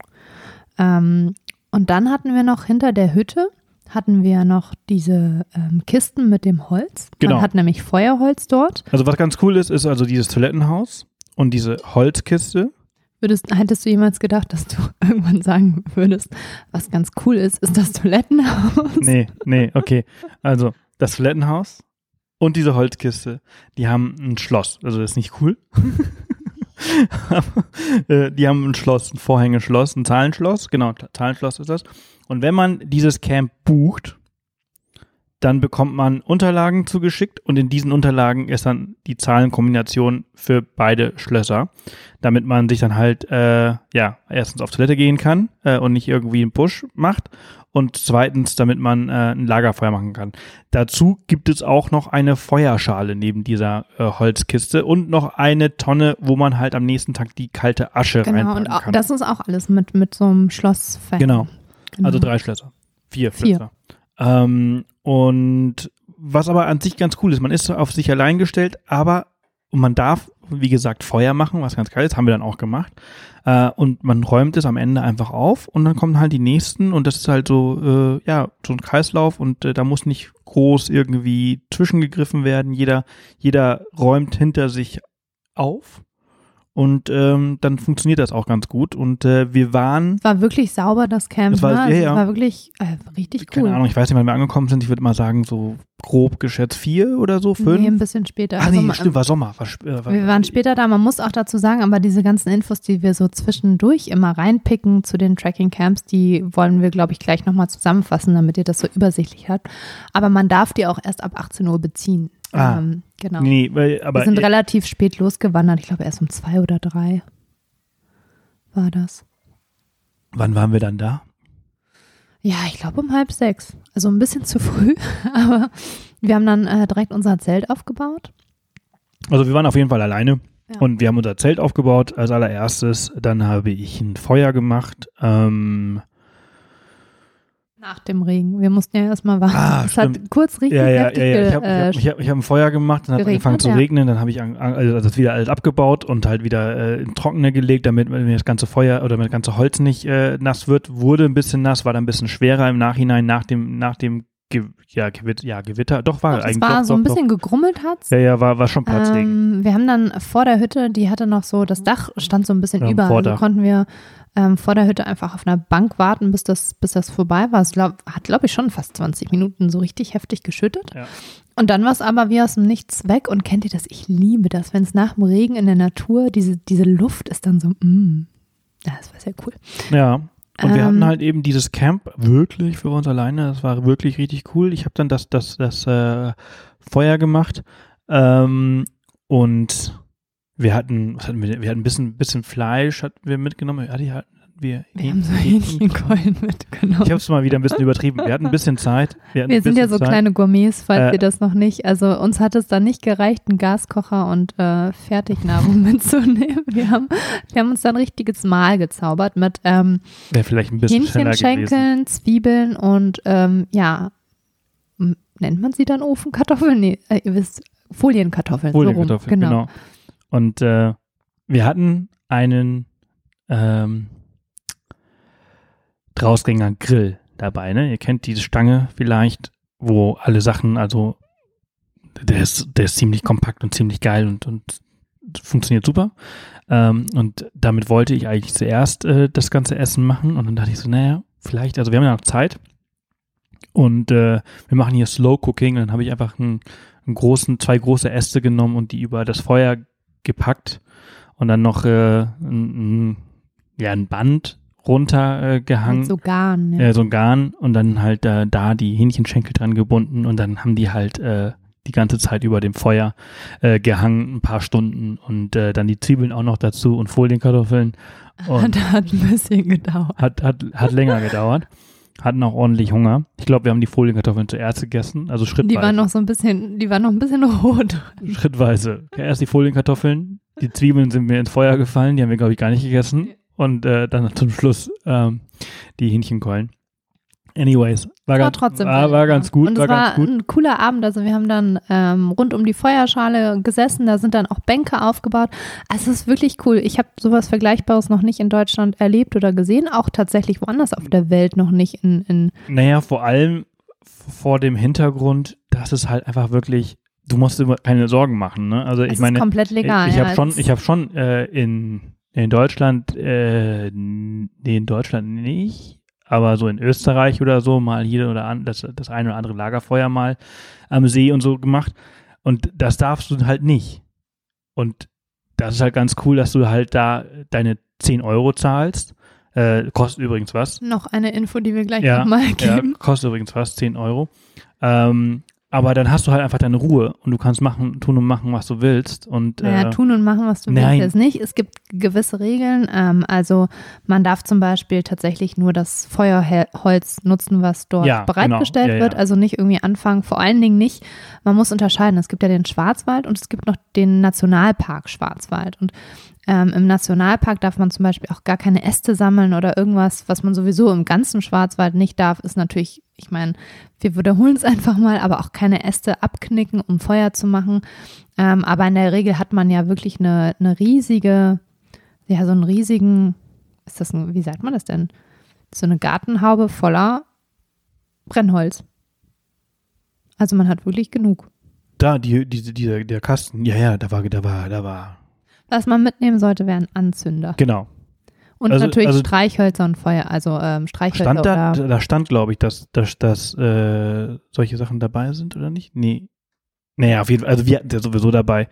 Speaker 2: Ähm, und dann hatten wir noch hinter der Hütte, hatten wir noch diese ähm, Kisten mit dem Holz.
Speaker 1: Genau.
Speaker 2: Man hat nämlich Feuerholz dort.
Speaker 1: Also was ganz cool ist, ist also dieses Toilettenhaus und diese Holzkiste.
Speaker 2: Würdest, hättest du jemals gedacht, dass du irgendwann sagen würdest, was ganz cool ist, ist das Toilettenhaus?
Speaker 1: Nee, nee, okay. Also das Toilettenhaus und diese Holzkiste, die haben ein Schloss. Also das ist nicht cool. Äh, die haben ein Schloss, ein Vorhängeschloss, ein Zahlenschloss. Genau, Zahlenschloss ist das. Und wenn man dieses Camp bucht, dann bekommt man Unterlagen zugeschickt und in diesen Unterlagen ist dann die Zahlenkombination für beide Schlösser, damit man sich dann halt äh, ja erstens auf Toilette gehen kann äh, und nicht irgendwie einen Push macht und zweitens, damit man äh, ein Lagerfeuer machen kann. Dazu gibt es auch noch eine Feuerschale neben dieser äh, Holzkiste und noch eine Tonne, wo man halt am nächsten Tag die kalte Asche
Speaker 2: Genau,
Speaker 1: reinpacken
Speaker 2: und auch,
Speaker 1: kann.
Speaker 2: das ist auch alles mit, mit so einem Schloss
Speaker 1: Genau.
Speaker 2: Genau.
Speaker 1: Also drei Schlösser. Vier
Speaker 2: Vier.
Speaker 1: Schlösser. Ähm, und was aber an sich ganz cool ist, man ist auf sich allein gestellt, aber man darf, wie gesagt, Feuer machen, was ganz geil ist, haben wir dann auch gemacht. Äh, und man räumt es am Ende einfach auf und dann kommen halt die nächsten und das ist halt so, äh, ja, so ein Kreislauf und äh, da muss nicht groß irgendwie zwischengegriffen werden. Jeder, jeder räumt hinter sich auf und ähm, dann funktioniert das auch ganz gut. Und äh, wir waren
Speaker 2: Es war wirklich sauber, das Camp.
Speaker 1: Das war-
Speaker 2: ne?
Speaker 1: ja,
Speaker 2: also
Speaker 1: ja.
Speaker 2: Es war wirklich äh, richtig
Speaker 1: keine
Speaker 2: cool.
Speaker 1: Ahnung, ich weiß nicht, wann wir angekommen sind. Ich würde mal sagen, so grob geschätzt vier oder so, fünf.
Speaker 2: Nee, ein bisschen später.
Speaker 1: ah,
Speaker 2: Also
Speaker 1: nee,
Speaker 2: ma-
Speaker 1: stimmt, war Sommer. War, äh, war,
Speaker 2: Wir waren später da, man muss auch dazu sagen, aber diese ganzen Infos, die wir so zwischendurch immer reinpicken zu den Tracking-Camps, die wollen wir, glaube ich, gleich nochmal zusammenfassen, damit ihr das so übersichtlich habt. Aber man darf die auch erst ab 18 Uhr beziehen.
Speaker 1: Ah.
Speaker 2: Ähm, genau.
Speaker 1: Nee, weil, aber
Speaker 2: wir sind relativ spät losgewandert, ich glaube erst um zwei oder drei war das.
Speaker 1: wann waren wir dann da?
Speaker 2: Ja, ich glaube um halb sechs. Also ein bisschen zu früh, aber wir haben dann äh, direkt unser Zelt aufgebaut.
Speaker 1: Also wir waren auf jeden Fall alleine
Speaker 2: Ja.
Speaker 1: und wir haben unser Zelt aufgebaut als allererstes. Dann habe ich ein Feuer gemacht. Ähm,
Speaker 2: Nach dem Regen. Wir mussten ja erstmal warten.
Speaker 1: Ah,
Speaker 2: es hat
Speaker 1: stimmt.
Speaker 2: kurz richtig
Speaker 1: Ja, ja,
Speaker 2: heftig
Speaker 1: ja, ja. Ich habe
Speaker 2: äh,
Speaker 1: ich hab, ich hab, ein Feuer gemacht, dann hat es angefangen zu
Speaker 2: ja.
Speaker 1: regnen, dann habe ich an, also das wieder alles abgebaut und halt wieder äh, in Trockene gelegt, damit mir das ganze Feuer oder das ganze Holz nicht äh, nass wird. Wurde ein bisschen nass, war dann ein bisschen schwerer im Nachhinein nach dem, nach dem Ge ja, Gewitter, ja, Gewitter. Doch, war
Speaker 2: Doch, es
Speaker 1: eigentlich.
Speaker 2: war
Speaker 1: doch,
Speaker 2: so ein
Speaker 1: doch,
Speaker 2: bisschen gegrummelt hat's.
Speaker 1: Doch. Ja, ja, war, war schon Platzregen.
Speaker 2: Ähm, wir haben dann vor der Hütte, die hatte noch so, das Dach stand so ein bisschen
Speaker 1: Ja,
Speaker 2: über, also konnten wir ähm, vor der Hütte einfach auf einer Bank warten, bis das, bis das vorbei war. Es glaub, hat, glaube ich, schon fast 20 Minuten so richtig heftig geschüttet.
Speaker 1: Ja.
Speaker 2: Und dann war es aber wie aus dem Nichts weg. Und kennt ihr das? Ich liebe das, wenn es nach dem Regen in der Natur, diese, diese Luft ist dann so, mm. Das war sehr cool.
Speaker 1: Ja. Und wir
Speaker 2: Ähm,
Speaker 1: hatten halt eben dieses Camp wirklich für uns alleine. Das war wirklich richtig cool. Ich habe dann das, das, das äh, Feuer gemacht. Ähm, und wir hatten, was hatten wir, wir hatten ein bisschen, bisschen Fleisch hatten wir mitgenommen. Ja, die hatten wir.
Speaker 2: Wir haben so Hähnchenkeulen mitgenommen.
Speaker 1: Ich habe es mal wieder ein bisschen übertrieben. Wir hatten ein bisschen Zeit. Wir,
Speaker 2: Wir sind ja so
Speaker 1: Zeit.
Speaker 2: kleine Gourmets, falls
Speaker 1: Äh,
Speaker 2: ihr das noch nicht. Also uns hat es dann nicht gereicht, einen Gaskocher und äh, Fertignahrung mitzunehmen. Wir haben, wir haben uns dann ein richtiges Mahl gezaubert mit ähm,
Speaker 1: vielleicht ein bisschen.
Speaker 2: Hähnchenschenkeln, Zwiebeln und ähm, ja, nennt man sie dann Ofenkartoffeln? Nee, äh, ihr wisst, Folienkartoffeln. so rum.
Speaker 1: Folienkartoffeln,
Speaker 2: genau.
Speaker 1: genau. Und äh, wir hatten einen ähm, Drausgänger Grill dabei, ne? Ihr kennt diese Stange vielleicht, wo alle Sachen, also der ist, der ist ziemlich kompakt und ziemlich geil und, und funktioniert super. Ähm, und damit wollte ich eigentlich zuerst äh, das ganze Essen machen und dann dachte ich so, naja, vielleicht, also wir haben ja noch Zeit und äh, wir machen hier Slow Cooking und dann habe ich einfach einen, einen großen, zwei große Äste genommen und die über das Feuer gepackt und dann noch äh, ein, ja, ein Band runtergehangen. Äh,
Speaker 2: so Garn. Ja.
Speaker 1: Äh, so ein Garn und dann halt äh, da die Hähnchenschenkel dran gebunden und dann haben die halt äh, die ganze Zeit über dem Feuer äh, gehangen, ein paar Stunden und äh, dann die Zwiebeln auch noch dazu und Folienkartoffeln. Und
Speaker 2: Hat, hat ein bisschen gedauert.
Speaker 1: hat, hat, hat länger gedauert. Hatten auch ordentlich Hunger. Ich glaube, wir haben die Folienkartoffeln zuerst gegessen, also schrittweise.
Speaker 2: Die waren noch so ein bisschen, die waren noch ein bisschen rot.
Speaker 1: Schrittweise. Erst die Folienkartoffeln, die Zwiebeln sind mir ins Feuer gefallen, die haben wir, glaube ich, gar nicht gegessen. Und äh, dann zum Schluss ähm, die Hähnchenkeulen. Anyways, war,
Speaker 2: War
Speaker 1: ganz, war, war ganz gut,
Speaker 2: Und
Speaker 1: war
Speaker 2: es war
Speaker 1: ganz gut.
Speaker 2: ein cooler Abend. Also wir haben dann ähm, rund um die Feuerschale gesessen. Da sind dann auch Bänke aufgebaut. Also es ist wirklich cool. Ich habe sowas Vergleichbares noch nicht in Deutschland erlebt oder gesehen. Auch tatsächlich woanders auf der Welt noch nicht in, in
Speaker 1: Naja, vor allem vor dem Hintergrund, dass es halt einfach wirklich, du musst dir keine Sorgen machen. Ne? Also
Speaker 2: es
Speaker 1: ich meine,
Speaker 2: ist komplett legal.
Speaker 1: ich
Speaker 2: ja.
Speaker 1: habe schon,
Speaker 2: Es-
Speaker 1: ich habe schon äh, in, in Deutschland, äh, nee, in Deutschland nicht, aber so in Österreich oder so mal hier oder an, das, das eine oder andere Lagerfeuer mal am See und so gemacht. Und das darfst du halt nicht. Und das ist halt ganz cool, dass du halt da deine 10 Euro zahlst. Äh, kostet übrigens was.
Speaker 2: noch eine Info, die wir gleich
Speaker 1: Ja,
Speaker 2: nochmal
Speaker 1: Ja,
Speaker 2: geben.
Speaker 1: kostet übrigens fast 10 Euro. Ähm, aber dann hast du halt einfach deine Ruhe und du kannst machen, tun und machen, was du willst. Und
Speaker 2: Naja,
Speaker 1: äh,
Speaker 2: tun und machen, was du
Speaker 1: nein.
Speaker 2: willst, jetzt nicht. Es gibt gewisse Regeln. Ähm, also man darf zum Beispiel tatsächlich nur das Feuerholz nutzen, was dort
Speaker 1: Ja,
Speaker 2: bereitgestellt
Speaker 1: genau. Ja,
Speaker 2: wird.
Speaker 1: ja.
Speaker 2: Also nicht irgendwie anfangen. Vor allen Dingen nicht. Man muss unterscheiden. Es gibt ja den Schwarzwald und es gibt noch den Nationalpark Schwarzwald. Und ähm, im Nationalpark darf man zum Beispiel auch gar keine Äste sammeln oder irgendwas, was man sowieso im ganzen Schwarzwald nicht darf, ist natürlich, ich meine, wir wiederholen es einfach mal, aber auch keine Äste abknicken, um Feuer zu machen. Ähm, aber in der Regel hat man ja wirklich eine, eine riesige, ja, so einen riesigen, ist das ein, wie sagt man das denn? So eine Gartenhaube voller Brennholz. Also man hat wirklich genug.
Speaker 1: da, die, diese, dieser, der Kasten, ja, ja, da war, da war, da war,
Speaker 2: Was man mitnehmen sollte, wären Anzünder.
Speaker 1: genau.
Speaker 2: Und
Speaker 1: Also-
Speaker 2: natürlich
Speaker 1: also-
Speaker 2: Streichhölzer und Feuer, also ähm, Streichhölzer
Speaker 1: Stand da, da stand, glaube ich, dass, dass, dass äh, solche Sachen dabei sind oder nicht? Nee. Naja, auf jeden Fall, also wir hatten ja sowieso dabei.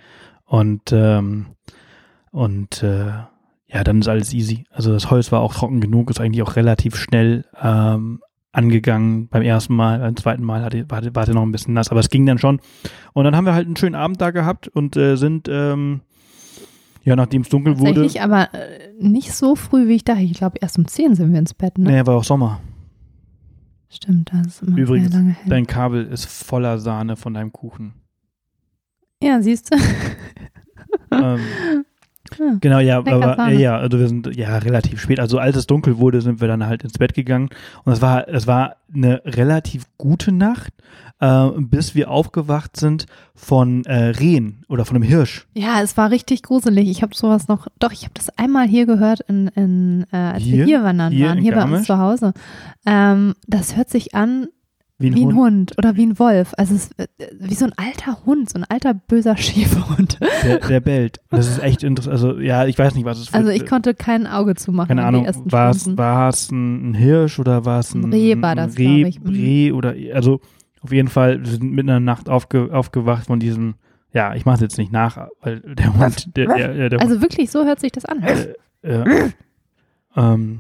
Speaker 1: Und, ähm, und äh, ja, dann ist alles easy. Also das Holz war auch trocken genug, ist eigentlich auch relativ schnell ähm, angegangen beim ersten Mal, beim zweiten Mal hatte, war, war der noch ein bisschen nass, aber es ging dann schon. Und dann haben wir halt einen schönen Abend da gehabt und äh, sind, ähm, ja, nachdem es dunkel wurde,
Speaker 2: tatsächlich, aber äh, nicht so früh, wie ich dachte. Ich glaube, erst um 10 sind wir ins Bett, ne?
Speaker 1: naja, war auch Sommer.
Speaker 2: Stimmt, das ist immer
Speaker 1: Übrigens,
Speaker 2: lange hell.
Speaker 1: Dein Kabel ist voller Sahne von deinem Kuchen.
Speaker 2: Ja, siehst du?
Speaker 1: ähm,
Speaker 2: Ah,
Speaker 1: Genau, ja, aber ja, also wir sind ja relativ spät. Also als es dunkel wurde, sind wir dann halt ins Bett gegangen und es war es war eine relativ gute Nacht, äh, bis wir aufgewacht sind von äh, Rehen oder von einem Hirsch.
Speaker 2: Ja, es war richtig gruselig. Ich habe sowas noch, doch, ich habe das einmal hier gehört, in, in, äh, als
Speaker 1: Hier?
Speaker 2: wir hier wandern
Speaker 1: Hier
Speaker 2: waren, hier bei
Speaker 1: Garmisch?
Speaker 2: uns zu Hause. Ähm, das hört sich an
Speaker 1: Wie ein,
Speaker 2: wie ein
Speaker 1: Hund.
Speaker 2: Hund oder wie ein Wolf. Also es ist äh, wie so ein alter Hund, so ein alter böser Schäferhund.
Speaker 1: Der, der bellt. Das ist echt interessant. Also ja, ich weiß nicht, was es für
Speaker 2: Also ich konnte kein Auge zumachen.
Speaker 1: keine
Speaker 2: in
Speaker 1: Ahnung, war es,
Speaker 2: Stunden.
Speaker 1: war es ein, Hirsch oder war es ein,
Speaker 2: Ein Reh war das,
Speaker 1: Reh,
Speaker 2: ich. Mhm.
Speaker 1: Reh oder also auf jeden Fall, wir sind mitten in der Nacht aufge, aufgewacht von diesem, ja, ich mache es jetzt nicht nach, weil der Hund, der, der, der, der
Speaker 2: Also wirklich, so hört sich das an.
Speaker 1: äh, äh, ähm,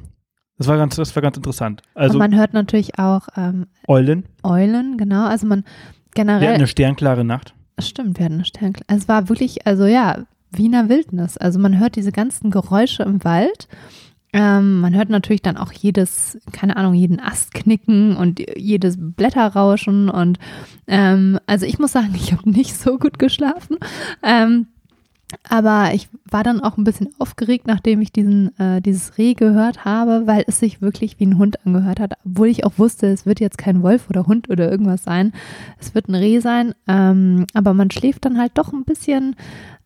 Speaker 1: das war ganz, das war ganz interessant. Also
Speaker 2: Und man hört natürlich auch ähm,
Speaker 1: Eulen,
Speaker 2: Eulen, genau. Also man
Speaker 1: wir
Speaker 2: generell,
Speaker 1: hatten eine sternklare Nacht.
Speaker 2: stimmt, wir hatten eine Sternkle Es war wirklich, also ja, Wiener Wildnis. Also man hört diese ganzen Geräusche im Wald. Ähm, man hört natürlich dann auch jedes, keine Ahnung, jeden Ast knicken und jedes Blätterrauschen und ähm, also ich muss sagen, ich habe nicht so gut geschlafen. Ähm, aber ich war dann auch ein bisschen aufgeregt, nachdem ich diesen, äh, dieses Reh gehört habe, weil es sich wirklich wie ein Hund angehört hat, obwohl ich auch wusste, es wird jetzt kein Wolf oder Hund oder irgendwas sein. Es wird ein Reh sein, ähm, aber man schläft dann halt doch ein bisschen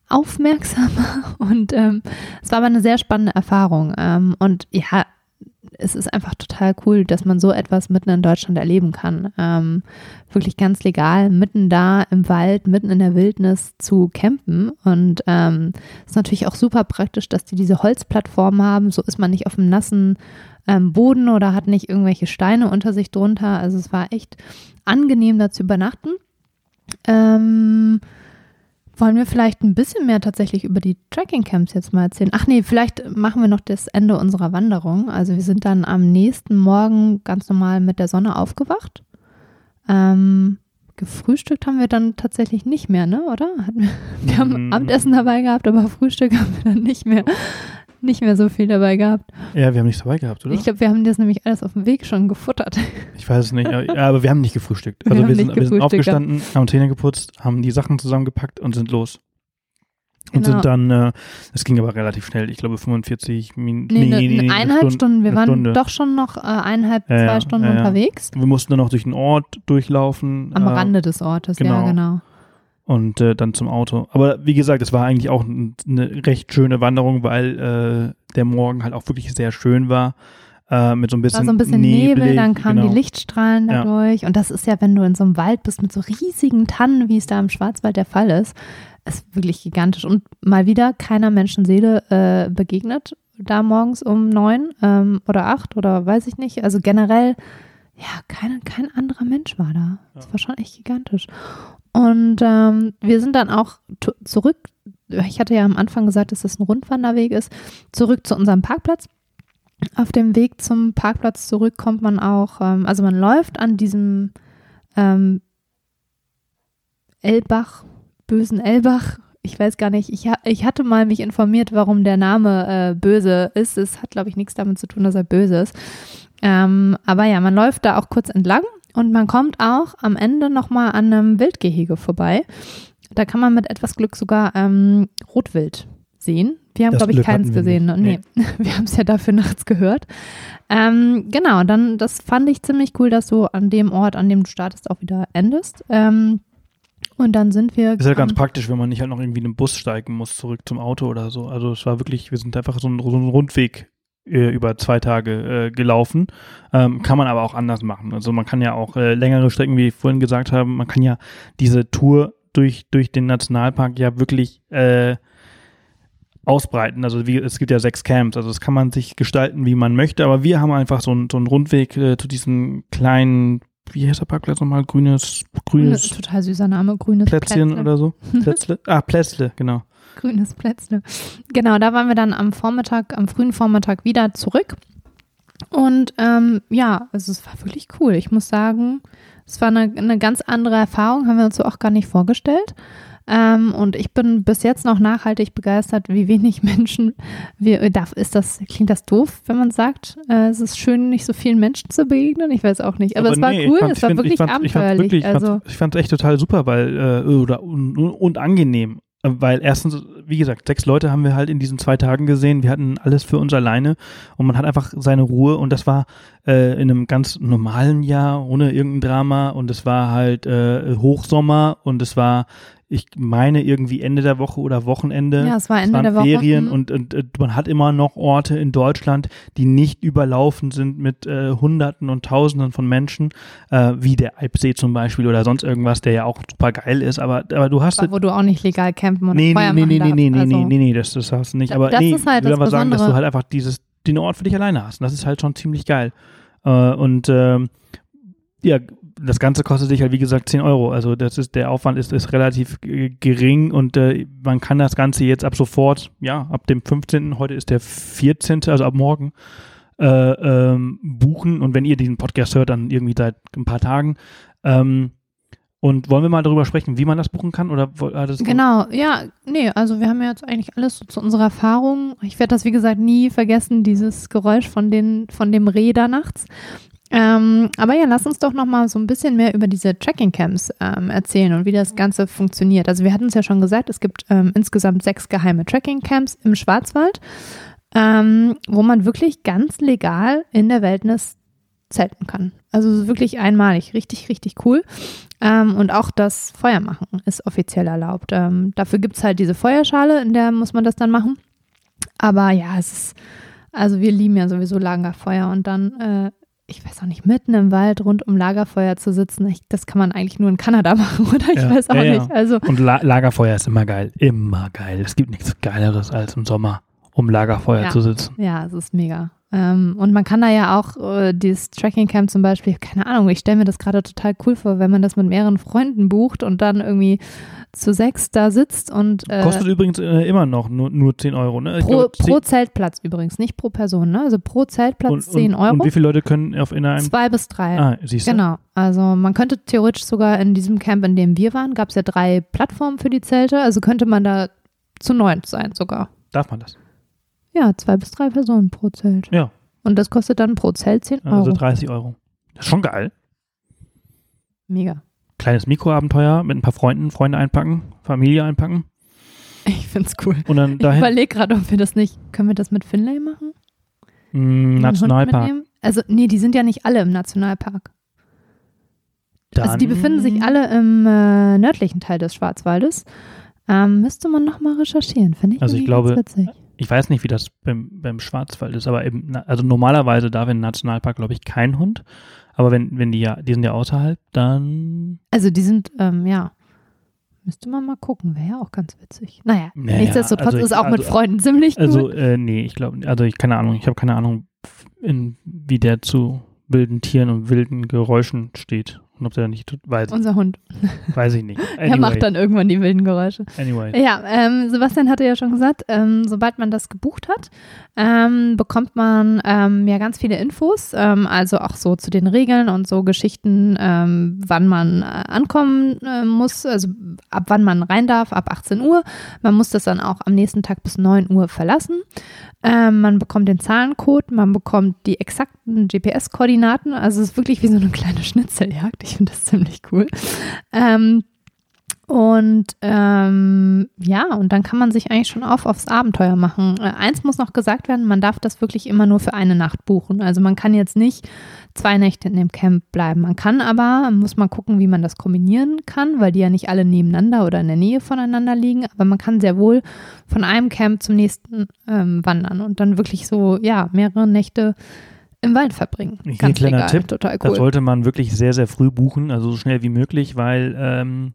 Speaker 2: aufmerksamer und ähm, es war aber eine sehr spannende Erfahrung. Ähm, und ja, es ist einfach total cool, dass man so etwas mitten in Deutschland erleben kann. Ähm, wirklich ganz legal, mitten da im Wald, mitten in der Wildnis zu campen. Und ähm, ist natürlich auch super praktisch, dass die diese Holzplattform haben. So ist man nicht auf dem nassen ähm, Boden oder hat nicht irgendwelche Steine unter sich drunter. Also es war echt angenehm, da zu übernachten. Ähm, wollen wir vielleicht ein bisschen mehr tatsächlich über die Tracking-Camps jetzt mal erzählen? Ach nee, vielleicht machen wir noch das Ende unserer Wanderung. Also wir sind dann am nächsten Morgen ganz normal mit der Sonne aufgewacht. Ähm, gefrühstückt haben wir dann tatsächlich nicht mehr, ne? Oder? Hatten wir, wir haben
Speaker 1: Mm.
Speaker 2: Abendessen dabei gehabt, aber Frühstück haben wir dann nicht mehr, nicht mehr so viel dabei gehabt.
Speaker 1: Ja, wir haben nichts dabei gehabt, oder?
Speaker 2: Ich glaube, wir haben das nämlich alles auf dem Weg schon gefuttert.
Speaker 1: Ich weiß es nicht, aber, wir haben nicht gefrühstückt.
Speaker 2: Wir
Speaker 1: Also
Speaker 2: haben
Speaker 1: wir, sind, wir sind aufgestanden, haben Zähne geputzt, haben die Sachen zusammengepackt und sind los. Und
Speaker 2: Genau.
Speaker 1: sind dann, äh, es ging aber relativ schnell, ich glaube 45 Minuten.
Speaker 2: Nee, nee, nee, eineinhalb Stunden. Wir waren
Speaker 1: Stunde.
Speaker 2: doch schon noch äh, eineinhalb,
Speaker 1: Ja,
Speaker 2: zwei Stunden
Speaker 1: ja, ja.
Speaker 2: unterwegs.
Speaker 1: Wir mussten dann noch durch den Ort durchlaufen.
Speaker 2: Am
Speaker 1: äh,
Speaker 2: Rande des Ortes, ja,
Speaker 1: genau. Und äh, dann zum Auto. Aber wie gesagt, es war eigentlich auch eine recht schöne Wanderung, weil äh, der Morgen halt auch wirklich sehr schön war. Äh, mit so ein bisschen,
Speaker 2: war so ein bisschen Nebel,
Speaker 1: neblig,
Speaker 2: dann kamen
Speaker 1: genau.
Speaker 2: die Lichtstrahlen
Speaker 1: Ja.
Speaker 2: dadurch. Und das ist ja, wenn du in so einem Wald bist mit so riesigen Tannen, wie es da im Schwarzwald der Fall ist, ist wirklich gigantisch. Und mal wieder keiner Menschenseele äh, begegnet, da morgens um neun ähm, oder acht oder weiß ich nicht. Also generell, ja, kein, kein anderer Mensch war da. Das
Speaker 1: Ja.
Speaker 2: war schon echt gigantisch. Und ähm, wir sind dann auch zurück. Ich hatte ja am Anfang gesagt, dass das ein Rundwanderweg ist. Zurück zu unserem Parkplatz. Auf dem Weg zum Parkplatz zurück kommt man auch, ähm, also man läuft an diesem ähm, Elbach, bösen Elbach. Ich weiß gar nicht, ich, ha ich hatte mal mich informiert, warum der Name äh, böse ist. Es hat, glaube ich, nichts damit zu tun, dass er böse ist. Ähm, aber ja, man läuft da auch kurz entlang und man kommt auch am Ende nochmal an einem Wildgehege vorbei. Da kann man mit etwas Glück sogar ähm, Rotwild sehen. Wir haben, glaube ich,
Speaker 1: Glück
Speaker 2: keins gesehen.
Speaker 1: nicht.
Speaker 2: Nee. Wir haben es ja dafür nachts gehört. Ähm, genau, dann, das fand ich ziemlich cool, dass du an dem Ort, an dem du startest, auch wieder endest. Ähm, und dann sind wir.
Speaker 1: Ist ja ganz praktisch, wenn man nicht halt noch irgendwie in einen Bus steigen muss, zurück zum Auto oder so. Also es war wirklich, wir sind einfach so einen, so einen Rundweg äh, über zwei Tage äh, gelaufen. Ähm, kann man aber auch anders machen. Also man kann ja auch äh, längere Strecken, wie wir vorhin gesagt haben, man kann ja diese Tour durch, durch den Nationalpark ja wirklich äh, ausbreiten. Also wie, es gibt ja sechs Camps, also das kann man sich gestalten, wie man möchte, aber wir haben einfach so einen, so einen Rundweg äh, zu diesem kleinen, wie heißt der Parkplatz nochmal? Grünes, grünes
Speaker 2: Total süßer Name, grünes
Speaker 1: Plätzchen
Speaker 2: Plätzle.
Speaker 1: oder so. Plätzle? Ah, Plätzle, genau.
Speaker 2: Grünes Plätzle. Genau, da waren wir dann am Vormittag, am frühen Vormittag wieder zurück. Und ähm, ja, also es war wirklich cool. Ich muss sagen, es war eine, eine ganz andere Erfahrung, haben wir uns so auch gar nicht vorgestellt. Ähm, und ich bin bis jetzt noch nachhaltig begeistert, wie wenig Menschen wir, darf, ist das, klingt das doof, wenn man sagt, äh, es ist schön, nicht so vielen Menschen zu begegnen? Ich weiß auch nicht. Aber, es war
Speaker 1: nee,
Speaker 2: cool,
Speaker 1: fand-
Speaker 2: es war
Speaker 1: find-
Speaker 2: wirklich
Speaker 1: ich fand, ich fand
Speaker 2: abenteuerlich.
Speaker 1: wirklich, ich
Speaker 2: also,
Speaker 1: fand, ich fand echt total super, weil, äh, oder, und, und angenehm. Weil erstens, wie gesagt, sechs Leute haben wir halt in diesen zwei Tagen gesehen. Wir hatten alles für uns alleine. Und man hat einfach seine Ruhe. Und das war äh, in einem ganz normalen Jahr ohne irgendein Drama. Und es war halt äh, Hochsommer. Und es war, ich meine irgendwie Ende der Woche oder Wochenende.
Speaker 2: Ja, es war
Speaker 1: Es
Speaker 2: Ende
Speaker 1: waren
Speaker 2: der Woche.
Speaker 1: Ferien
Speaker 2: Mhm.
Speaker 1: und, und, und man hat immer noch Orte in Deutschland, die nicht überlaufen sind mit äh, Hunderten und Tausenden von Menschen, äh, wie der Alpsee zum Beispiel oder sonst irgendwas, der ja auch super geil ist. Aber, aber du hast
Speaker 2: Aber wo du auch nicht legal campen und
Speaker 1: nee,
Speaker 2: Feuer
Speaker 1: nee, nee, nee, nee, nee,
Speaker 2: also,
Speaker 1: nee, nee, das, das hast du nicht. Aber
Speaker 2: das
Speaker 1: nee,
Speaker 2: ist halt
Speaker 1: ich will
Speaker 2: das
Speaker 1: aber sagen, dass du halt einfach dieses, den Ort für dich alleine hast. Und das ist halt schon ziemlich geil. Äh, und ähm, ja, das Ganze kostet sich halt, wie gesagt, 10 Euro. Also das ist, der Aufwand ist, ist relativ gering und äh, man kann das Ganze jetzt ab sofort, ja, ab dem 15., heute ist der 14., also ab morgen, äh, ähm, buchen. Und wenn ihr diesen Podcast hört, dann irgendwie seit ein paar Tagen. Ähm, und wollen wir mal darüber sprechen, wie man das buchen kann? Oder
Speaker 2: Genau, ja, nee, also wir haben ja jetzt eigentlich alles so zu unserer Erfahrung. Ich werde das, wie gesagt, nie vergessen, dieses Geräusch von, den, von dem Reh da nachts. Ähm, aber ja, lass uns doch noch mal so ein bisschen mehr über diese Tracking-Camps ähm, erzählen und wie das Ganze funktioniert. Also wir hatten es ja schon gesagt, es gibt ähm, insgesamt sechs geheime Tracking-Camps im Schwarzwald, ähm, wo man wirklich ganz legal in der Wildnis zelten kann. Also wirklich einmalig, richtig, richtig cool. Ähm, und auch das Feuer machen ist offiziell erlaubt. Ähm, dafür gibt es halt diese Feuerschale, in der muss man das dann machen. Aber ja, es ist, also wir lieben ja sowieso Lagerfeuer und dann, äh, ich weiß auch nicht, mitten im Wald rund um Lagerfeuer zu sitzen, ich, das kann man eigentlich nur in Kanada machen, oder? Ich
Speaker 1: Ja,
Speaker 2: weiß auch
Speaker 1: ja,
Speaker 2: nicht. Also
Speaker 1: Und La Lagerfeuer ist immer geil. Immer geil. Es gibt nichts Geileres als im Sommer, um Lagerfeuer
Speaker 2: Ja.
Speaker 1: zu sitzen.
Speaker 2: Ja, es ist mega. Ähm, und man kann da ja auch äh, dieses Tracking Camp zum Beispiel, keine Ahnung, ich stelle mir das gerade total cool vor, wenn man das mit mehreren Freunden bucht und dann irgendwie zu sechs da sitzt und äh,
Speaker 1: Kostet übrigens äh, immer noch nur, nur 10 Euro. Ne?
Speaker 2: Pro,
Speaker 1: glaub,
Speaker 2: pro
Speaker 1: 10
Speaker 2: Zeltplatz übrigens, nicht pro Person, ne? Also pro Zeltplatz
Speaker 1: und,
Speaker 2: 10
Speaker 1: und,
Speaker 2: Euro.
Speaker 1: Und wie viele Leute können auf in einem.
Speaker 2: Zwei bis drei.
Speaker 1: Ah, siehst du?
Speaker 2: Genau. Also man könnte theoretisch sogar in diesem Camp, in dem wir waren, gab es ja drei Plattformen für die Zelte, also könnte man da zu neunt sein sogar.
Speaker 1: Darf man das?
Speaker 2: Ja, zwei bis drei Personen pro Zelt.
Speaker 1: Ja.
Speaker 2: Und das kostet dann pro Zelt 10 Euro.
Speaker 1: Also 30 Euro. Das ist schon geil.
Speaker 2: Mega.
Speaker 1: Kleines Mikroabenteuer mit ein paar Freunden, Freunde einpacken, Familie einpacken
Speaker 2: Ich find's cool.
Speaker 1: und dann
Speaker 2: Ich
Speaker 1: dahin.
Speaker 2: überlege gerade, ob wir das nicht, können wir das mit Finlay machen? Den Hund
Speaker 1: Nationalpark.
Speaker 2: Also, nee, die sind ja nicht alle im Nationalpark. Also, die
Speaker 1: Dann-
Speaker 2: befinden sich alle im äh, nördlichen Teil des Schwarzwaldes. Ähm, müsste man nochmal recherchieren, finde ich.
Speaker 1: Also ich glaube,
Speaker 2: witzig.
Speaker 1: Ich weiß nicht, wie das beim, beim Schwarzwald ist, aber eben, also normalerweise darf im Nationalpark, glaube ich, kein Hund. Aber wenn, wenn die ja, die sind ja außerhalb, dann.
Speaker 2: Also, die sind, ähm, ja. Müsste man mal gucken, wäre ja auch ganz witzig. Naja,
Speaker 1: Naja,
Speaker 2: nichtsdestotrotz
Speaker 1: also ich-
Speaker 2: ist auch mit
Speaker 1: also-
Speaker 2: Freunden ziemlich cool.
Speaker 1: Also, äh, nee, ich glaube, also ich keine Ahnung, ich habe keine Ahnung, in, wie der zu wilden Tieren und wilden Geräuschen steht. Und ob der nicht tut, weiß,
Speaker 2: Unser Hund.
Speaker 1: weiß ich nicht.
Speaker 2: Er
Speaker 1: Anyway,
Speaker 2: macht dann irgendwann die wilden Geräusche.
Speaker 1: Anyway.
Speaker 2: Ja, ähm, Sebastian hatte ja schon gesagt, ähm, sobald man das gebucht hat, ähm, bekommt man ähm, ja ganz viele Infos, ähm, also auch so zu den Regeln und so Geschichten, ähm, wann man äh, ankommen äh, muss, also ab wann man rein darf, ab 18 Uhr. Man muss das dann auch am nächsten Tag bis 9 Uhr verlassen. Man bekommt den Zahlencode, man bekommt die exakten GPS-Koordinaten, also es ist wirklich wie so eine kleine Schnitzeljagd. Ich finde das ziemlich cool. Ähm, und ähm, ja, und dann kann man sich eigentlich schon auf aufs Abenteuer machen. Äh, eins muss noch gesagt werden, man darf das wirklich immer nur für eine Nacht buchen. Also man kann jetzt nicht zwei Nächte in dem Camp bleiben. Man kann aber, muss mal gucken, wie man das kombinieren kann, weil die ja nicht alle nebeneinander oder in der Nähe voneinander liegen. Aber man kann sehr wohl von einem Camp zum nächsten ähm, wandern und dann wirklich so, ja, mehrere Nächte im Wald verbringen.
Speaker 1: Hier ein
Speaker 2: Ganz
Speaker 1: kleiner
Speaker 2: legal,
Speaker 1: Tipp,
Speaker 2: total
Speaker 1: Das
Speaker 2: cool.
Speaker 1: sollte man wirklich sehr, sehr früh buchen, also so schnell wie möglich, weil ähm,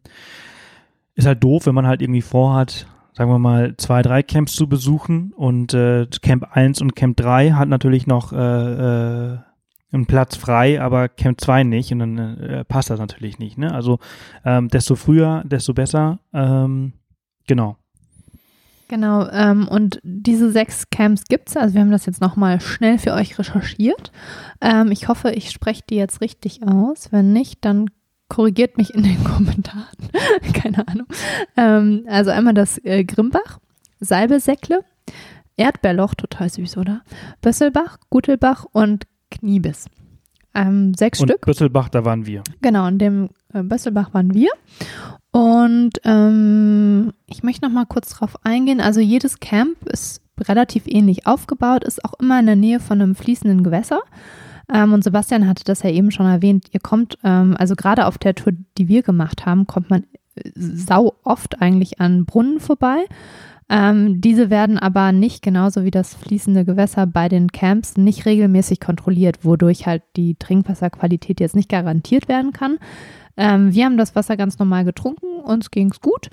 Speaker 1: ist halt doof, wenn man halt irgendwie vorhat, sagen wir mal, zwei, drei Camps zu besuchen und äh, Camp 1 und Camp 3 hat natürlich noch äh, äh, einen Platz frei, aber Camp 2 nicht und dann äh, passt das natürlich nicht. Ne? Also ähm, desto früher, desto besser. Ähm, genau.
Speaker 2: Genau, ähm, und diese sechs Camps gibt es. Also wir haben das jetzt nochmal schnell für euch recherchiert. Ähm, ich hoffe, ich spreche die jetzt richtig aus. Wenn nicht, dann korrigiert mich in den Kommentaren. Keine Ahnung. Ähm, also einmal das äh, Grimbach, Salbesäckle, Erdbeerloch, total süß, oder? Bösselbach, Gutelbach und Kniebiss. Ähm, sechs
Speaker 1: Und
Speaker 2: Stück.
Speaker 1: Büsselbach, da waren wir.
Speaker 2: Genau, in dem äh, Bösselbach waren wir. Und ähm, ich möchte noch mal kurz drauf eingehen. Also jedes Camp ist relativ ähnlich aufgebaut, ist auch immer in der Nähe von einem fließenden Gewässer. Ähm, und Sebastian hatte das ja eben schon erwähnt. Ihr kommt, ähm, also gerade auf der Tour, die wir gemacht haben, kommt man äh, sau oft eigentlich an Brunnen vorbei. Ähm, diese werden aber nicht genauso wie das fließende Gewässer bei den Camps nicht regelmäßig kontrolliert, wodurch halt die Trinkwasserqualität jetzt nicht garantiert werden kann. Ähm, wir haben das Wasser ganz normal getrunken, uns ging es gut.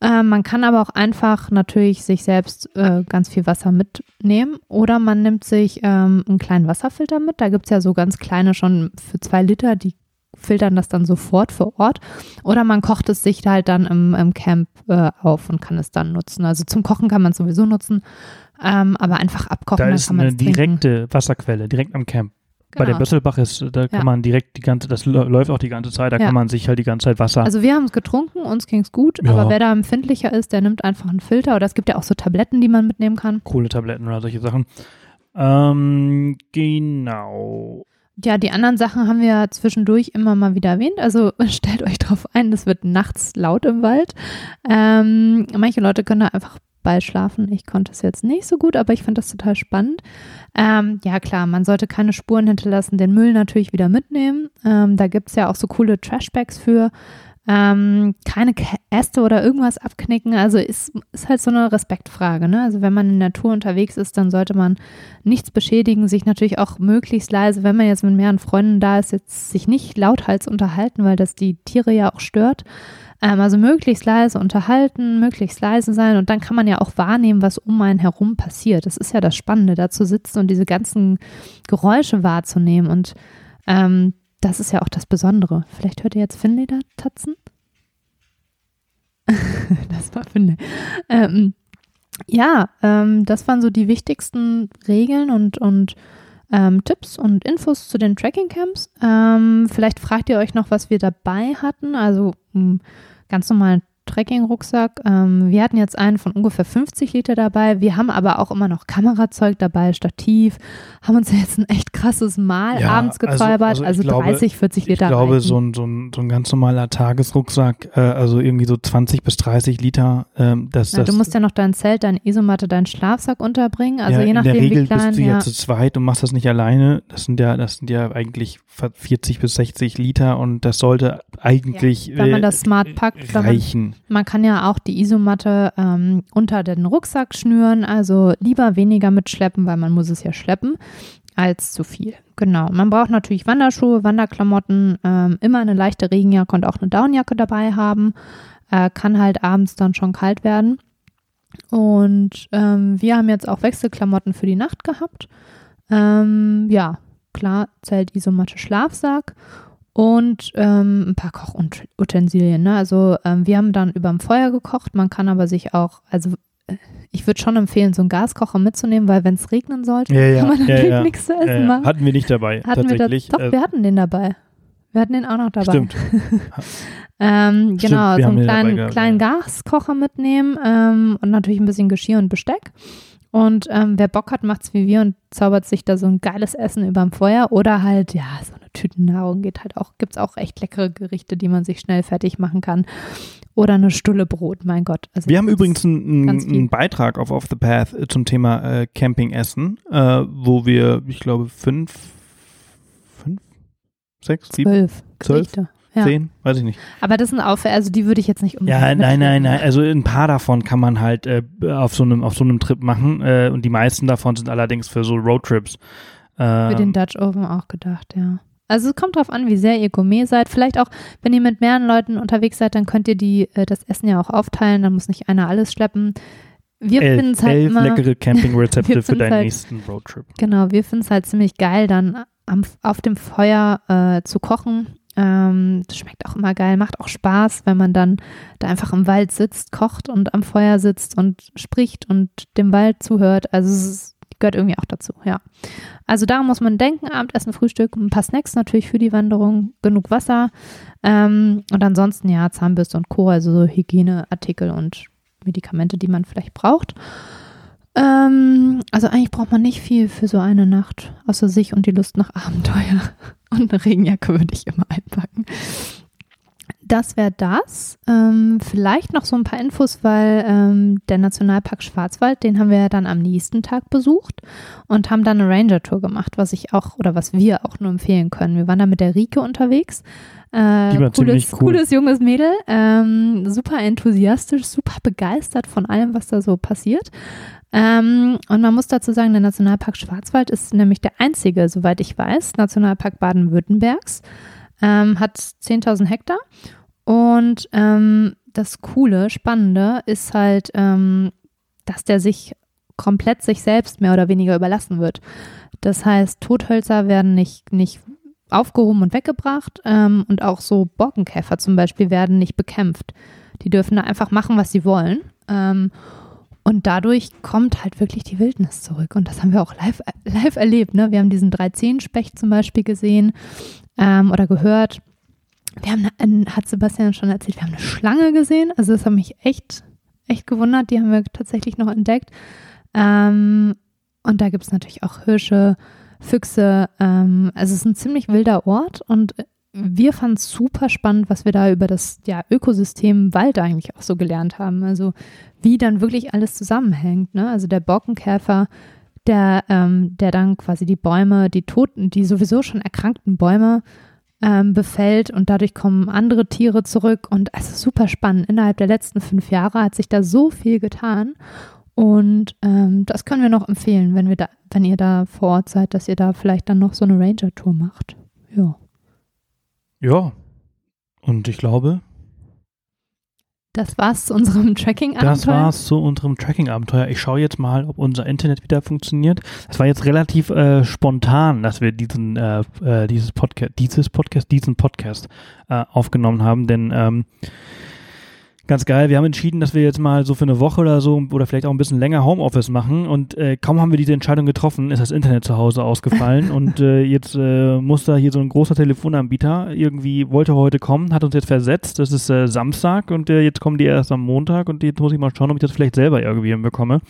Speaker 2: Ähm, man kann aber auch einfach natürlich sich selbst äh, ganz viel Wasser mitnehmen oder man nimmt sich ähm, einen kleinen Wasserfilter mit. Da gibt es ja so ganz kleine schon für zwei Liter, die filtern das dann sofort vor Ort. Oder man kocht es sich halt dann im, im Camp äh, auf und kann es dann nutzen. Also zum Kochen kann man es sowieso nutzen, ähm, aber einfach abkochen.
Speaker 1: Da ist
Speaker 2: kann man
Speaker 1: eine direkte Wasserquelle, direkt am Camp. Bei dem
Speaker 2: Genau.
Speaker 1: Bösselbach ist, da kann
Speaker 2: Ja.
Speaker 1: man direkt die ganze, das lä- läuft auch die ganze Zeit, da
Speaker 2: Ja.
Speaker 1: kann man sich halt die ganze Zeit Wasser.
Speaker 2: Also wir haben es getrunken, uns ging es gut,
Speaker 1: Ja.
Speaker 2: aber wer da empfindlicher ist, der nimmt einfach einen Filter oder es gibt ja auch so Tabletten, die man mitnehmen kann.
Speaker 1: Kohletabletten oder solche Sachen. Ähm, genau.
Speaker 2: Ja, die anderen Sachen haben wir zwischendurch immer mal wieder erwähnt. Also stellt euch drauf ein, es wird nachts laut im Wald. Ähm, manche Leute können da einfach bei schlafen. Ich konnte es jetzt nicht so gut, aber ich fand das total spannend. Ähm, ja, klar, man sollte keine Spuren hinterlassen, den Müll natürlich wieder mitnehmen. Ähm, da gibt es ja auch so coole Trashbags für. Ähm, keine Äste oder irgendwas abknicken. Also ist, ist halt so eine Respektfrage. Ne? Also wenn man in der Natur unterwegs ist, dann sollte man nichts beschädigen, sich natürlich auch möglichst leise, wenn man jetzt mit mehreren Freunden da ist, jetzt sich nicht lauthals unterhalten, weil das die Tiere ja auch stört. Ähm, also möglichst leise unterhalten, möglichst leise sein und dann kann man ja auch wahrnehmen, was um einen herum passiert. Das ist ja das Spannende, da zu sitzen und diese ganzen Geräusche wahrzunehmen und ähm, das ist ja auch das Besondere. Vielleicht hört ihr jetzt Finley da tatzen? das war Finley. Ähm, ja, ähm, das waren so die wichtigsten Regeln und, und ähm, Tipps und Infos zu den Tracking-Camps. Ähm, vielleicht fragt ihr euch noch, was wir dabei hatten. Also einen ganz normalen Trekking-Rucksack. Ähm, wir hatten jetzt einen von ungefähr 50 Liter dabei. Wir haben aber auch immer noch Kamerazeug dabei, Stativ. Haben uns jetzt ein echt krasses Mal
Speaker 1: Ja,
Speaker 2: abends
Speaker 1: also-
Speaker 2: gesäubert.
Speaker 1: also
Speaker 2: Also,
Speaker 1: ich glaube-
Speaker 2: 30, 40 Liter.
Speaker 1: Ich glaube,
Speaker 2: reichen.
Speaker 1: so ein, so, ein, so ein ganz normaler Tagesrucksack, äh, also irgendwie so 20 bis 30 Liter, ähm, das,
Speaker 2: Ja,
Speaker 1: das
Speaker 2: du musst ja noch dein Zelt, deine Isomatte, deinen Schlafsack unterbringen. Also
Speaker 1: ja,
Speaker 2: je nachdem,
Speaker 1: in der Regel
Speaker 2: wie klein.
Speaker 1: bist du
Speaker 2: ja.
Speaker 1: ja zu zweit und machst das nicht alleine. Das sind ja, das sind ja eigentlich 40 bis 60 Liter und das sollte eigentlich
Speaker 2: wenn man
Speaker 1: äh,
Speaker 2: das smart packt, wenn man- kann ja auch die Isomatte ähm, unter den Rucksack schnüren, also lieber weniger mitschleppen, weil man muss es ja schleppen, als zu viel. Genau. Man braucht natürlich Wanderschuhe, Wanderklamotten, ähm, immer eine leichte Regenjacke und auch eine Downjacke dabei haben. Äh, kann halt abends dann schon kalt werden. Und ähm, wir haben jetzt auch Wechselklamotten für die Nacht gehabt. Ähm, ja, klar, Zelt, Isomatte, Schlafsack und ähm, ein paar Kochutensilien. Ne? Also ähm, wir haben dann überm Feuer gekocht. Man kann aber sich auch, also äh, ich würde schon empfehlen, so einen Gaskocher mitzunehmen, weil wenn es regnen sollte,
Speaker 1: Ja, ja,
Speaker 2: kann man natürlich
Speaker 1: ja.
Speaker 2: nichts zu essen machen.
Speaker 1: Hatten wir nicht dabei,
Speaker 2: Hatten wir das?
Speaker 1: tatsächlich.
Speaker 2: Doch,
Speaker 1: Äh,
Speaker 2: wir hatten den dabei. Wir hatten den auch noch dabei.
Speaker 1: Stimmt.
Speaker 2: Ähm,
Speaker 1: Stimmt,
Speaker 2: genau,
Speaker 1: wir
Speaker 2: so einen kleinen,
Speaker 1: gehabt,
Speaker 2: kleinen. Gaskocher mitnehmen ähm, und natürlich ein bisschen Geschirr und Besteck. Und ähm, wer Bock hat, macht's wie wir und zaubert sich da so ein geiles Essen überm Feuer oder halt, ja, so eine Tütennahrung geht halt auch, gibt's auch echt leckere Gerichte, die man sich schnell fertig machen kann. Oder eine Stulle Brot, mein Gott. Also
Speaker 1: Wir haben übrigens einen, Beitrag auf Off the Path äh, zum Thema äh, Campingessen, äh, wo wir, ich glaube, fünf, fünf, sechs, sieben,
Speaker 2: zwölf
Speaker 1: zwölf?
Speaker 2: Gerichte. Ja.
Speaker 1: zehn, weiß ich nicht.
Speaker 2: Aber das sind auch, also die würde ich jetzt nicht unbedingt
Speaker 1: Ja, nein, nein, nein. Also ein paar davon kann man halt äh, auf so einem auf so einem Trip machen äh, und die meisten davon sind allerdings für so Roadtrips.
Speaker 2: Für den
Speaker 1: Ähm,
Speaker 2: Dutch Oven auch gedacht, ja. Also es kommt drauf an, wie sehr ihr Gourmet seid. Vielleicht auch, wenn ihr mit mehreren Leuten unterwegs seid, dann könnt ihr die, äh, das Essen ja auch aufteilen, dann muss nicht einer alles schleppen. Wir finden es halt
Speaker 1: elf
Speaker 2: immer,
Speaker 1: leckere Campingrezepte für deinen
Speaker 2: halt-
Speaker 1: nächsten Roadtrip.
Speaker 2: genau, wir finden es halt ziemlich geil, dann am, auf dem Feuer äh, zu kochen. Ähm, das schmeckt auch immer geil, macht auch Spaß, wenn man dann da einfach im Wald sitzt, kocht und am Feuer sitzt und spricht und dem Wald zuhört. Also es gehört irgendwie auch dazu, ja. Also daran muss man denken, Abendessen, Frühstück, ein paar Snacks natürlich für die Wanderung, genug Wasser ähm, und ansonsten ja Zahnbürste und Co., also so Hygieneartikel und Medikamente, die man vielleicht braucht. Ähm, also eigentlich braucht man nicht viel für so eine Nacht, außer sich und die Lust nach Abenteuer. Und eine Regenjacke würde ich immer einpacken. Das wäre das. Ähm, vielleicht noch so ein paar Infos, weil ähm, der Nationalpark Schwarzwald, den haben wir ja dann am nächsten Tag besucht und haben dann eine Ranger-Tour gemacht, was ich auch oder was wir auch nur empfehlen können. Wir waren da mit der Rike unterwegs. Äh,
Speaker 1: Die war ziemlich
Speaker 2: cooles,
Speaker 1: cool.
Speaker 2: cooles junges Mädel, ähm, super enthusiastisch, super begeistert von allem, was da so passiert. Ähm, und man muss dazu sagen, der Nationalpark Schwarzwald ist nämlich der einzige, soweit ich weiß, Nationalpark Baden-Württembergs, ähm, hat 10.000 Hektar. Und ähm, das Coole, Spannende ist halt, ähm, dass der sich komplett sich selbst mehr oder weniger überlassen wird. Das heißt, Tothölzer werden nicht, nicht aufgehoben und weggebracht ähm, und auch so Borkenkäfer zum Beispiel werden nicht bekämpft. Die dürfen da einfach machen, was sie wollen. Ähm, und dadurch kommt halt wirklich die Wildnis zurück. Und das haben wir auch live, live erlebt. Ne? Wir haben diesen 13-Specht zum Beispiel gesehen ähm, oder gehört. Wir haben, eine, hat Sebastian schon erzählt, wir haben eine Schlange gesehen. Also das hat mich echt, echt gewundert. Die haben wir tatsächlich noch entdeckt. Ähm, und da gibt es natürlich auch Hirsche, Füchse. Ähm, also es ist ein ziemlich wilder Ort und wir fanden es super spannend, was wir da über das ja, Ökosystem Wald eigentlich auch so gelernt haben. Also wie dann wirklich alles zusammenhängt. Ne? Also der Borkenkäfer, der, ähm, der dann quasi die Bäume, die toten, die sowieso schon erkrankten Bäume ähm, befällt und dadurch kommen andere Tiere zurück. Und also super spannend. Innerhalb der letzten fünf Jahre hat sich da so viel getan. Und ähm, das können wir noch empfehlen, wenn wir da, wenn ihr da vor Ort seid, dass ihr da vielleicht dann noch so eine Ranger-Tour macht. Ja.
Speaker 1: Ja. Und ich glaube,
Speaker 2: Das war's zu unserem Tracking-Abenteuer.
Speaker 1: das war's zu unserem Tracking-Abenteuer. Ich schaue jetzt mal, ob unser Internet wieder funktioniert. Es war jetzt relativ äh, spontan, dass wir diesen, äh, äh, dieses Podcast, dieses Podcast, diesen Podcast äh, aufgenommen haben, denn ähm, ganz geil, wir haben entschieden, dass wir jetzt mal so für eine Woche oder so oder vielleicht auch ein bisschen länger Homeoffice machen und äh, kaum haben wir diese Entscheidung getroffen, ist das Internet zu Hause ausgefallen und äh, jetzt äh, muss da hier so ein großer Telefonanbieter irgendwie wollte heute kommen, hat uns jetzt versetzt, das ist äh, Samstag und äh, jetzt kommen die erst am Montag und jetzt muss ich mal schauen, ob ich das vielleicht selber irgendwie hinbekomme.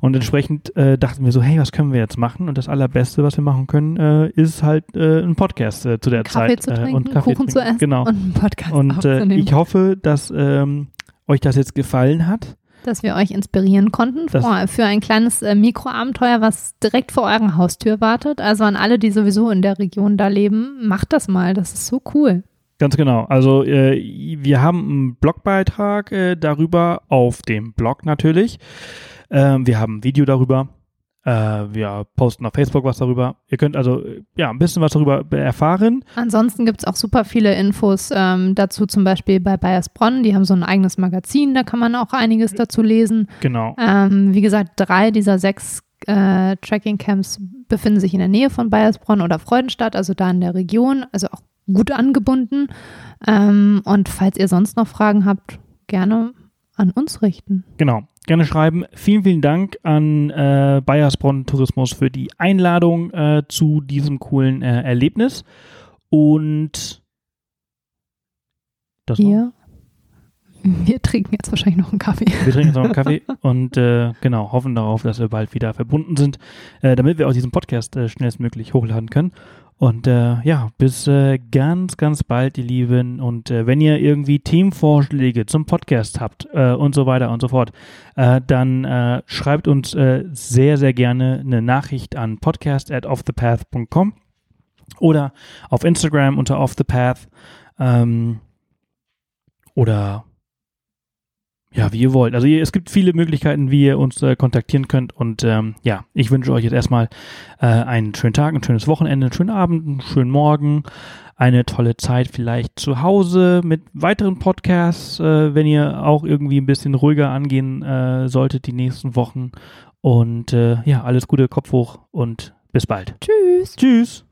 Speaker 1: Und entsprechend äh, dachten wir so, hey, was können wir jetzt machen? Und das Allerbeste, was wir machen können, äh, ist halt äh, ein Podcast äh, zu der
Speaker 2: Kaffee
Speaker 1: Zeit
Speaker 2: zu
Speaker 1: äh,
Speaker 2: trinken,
Speaker 1: und Kaffee
Speaker 2: Kuchen zu essen
Speaker 1: Genau.
Speaker 2: und einen Podcast
Speaker 1: Und äh, ich hoffe, dass ähm, euch das jetzt gefallen hat.
Speaker 2: dass wir euch inspirieren konnten
Speaker 1: Das-
Speaker 2: für, ein kleines Mikroabenteuer, was direkt vor eurer Haustür wartet. Also an alle, die sowieso in der Region da leben, macht das mal. Das ist so cool.
Speaker 1: Ganz genau. Also äh, wir haben einen Blogbeitrag äh, darüber auf dem Blog natürlich. Ähm, wir haben ein Video darüber. Äh, wir posten auf Facebook was darüber. Ihr könnt also ja ein bisschen was darüber erfahren.
Speaker 2: Ansonsten gibt es auch super viele Infos ähm, dazu, zum Beispiel bei Bayersbronn. Die haben so ein eigenes Magazin, da kann man auch einiges dazu lesen.
Speaker 1: Genau.
Speaker 2: Ähm, wie gesagt, drei dieser sechs äh, Tracking-Camps befinden sich in der Nähe von Bayersbronn oder Freudenstadt, also da in der Region, also auch gut angebunden. Ähm, und falls ihr sonst noch Fragen habt, gerne an uns richten.
Speaker 1: Genau. Gerne schreiben. Vielen, vielen Dank an äh, Bayersbronn Tourismus für die Einladung äh, zu diesem coolen äh, Erlebnis. Und das.
Speaker 2: Wir, wir trinken jetzt wahrscheinlich noch einen Kaffee.
Speaker 1: Wir trinken jetzt noch einen Kaffee und äh, genau, hoffen darauf, dass wir bald wieder verbunden sind, äh, damit wir auch diesen Podcast äh, schnellstmöglich hochladen können. Und äh, ja, bis äh, ganz, ganz bald, ihr Lieben. Und äh, wenn ihr irgendwie Themenvorschläge zum Podcast habt äh, und so weiter und so fort, äh, dann äh, schreibt uns äh, sehr, sehr gerne eine Nachricht an podcast at offthepath.com oder auf Instagram unter offthepath ähm, oder ja, wie ihr wollt. Also ihr, es gibt viele Möglichkeiten, wie ihr uns äh, kontaktieren könnt. Und ähm, ja, ich wünsche euch jetzt erstmal äh, einen schönen Tag, ein schönes Wochenende, einen schönen Abend, einen schönen Morgen, eine tolle Zeit vielleicht zu Hause mit weiteren Podcasts, äh, wenn ihr auch irgendwie ein bisschen ruhiger angehen äh, solltet die nächsten Wochen. Und äh, ja, alles Gute, Kopf hoch und bis bald.
Speaker 2: Tschüss.
Speaker 1: Tschüss.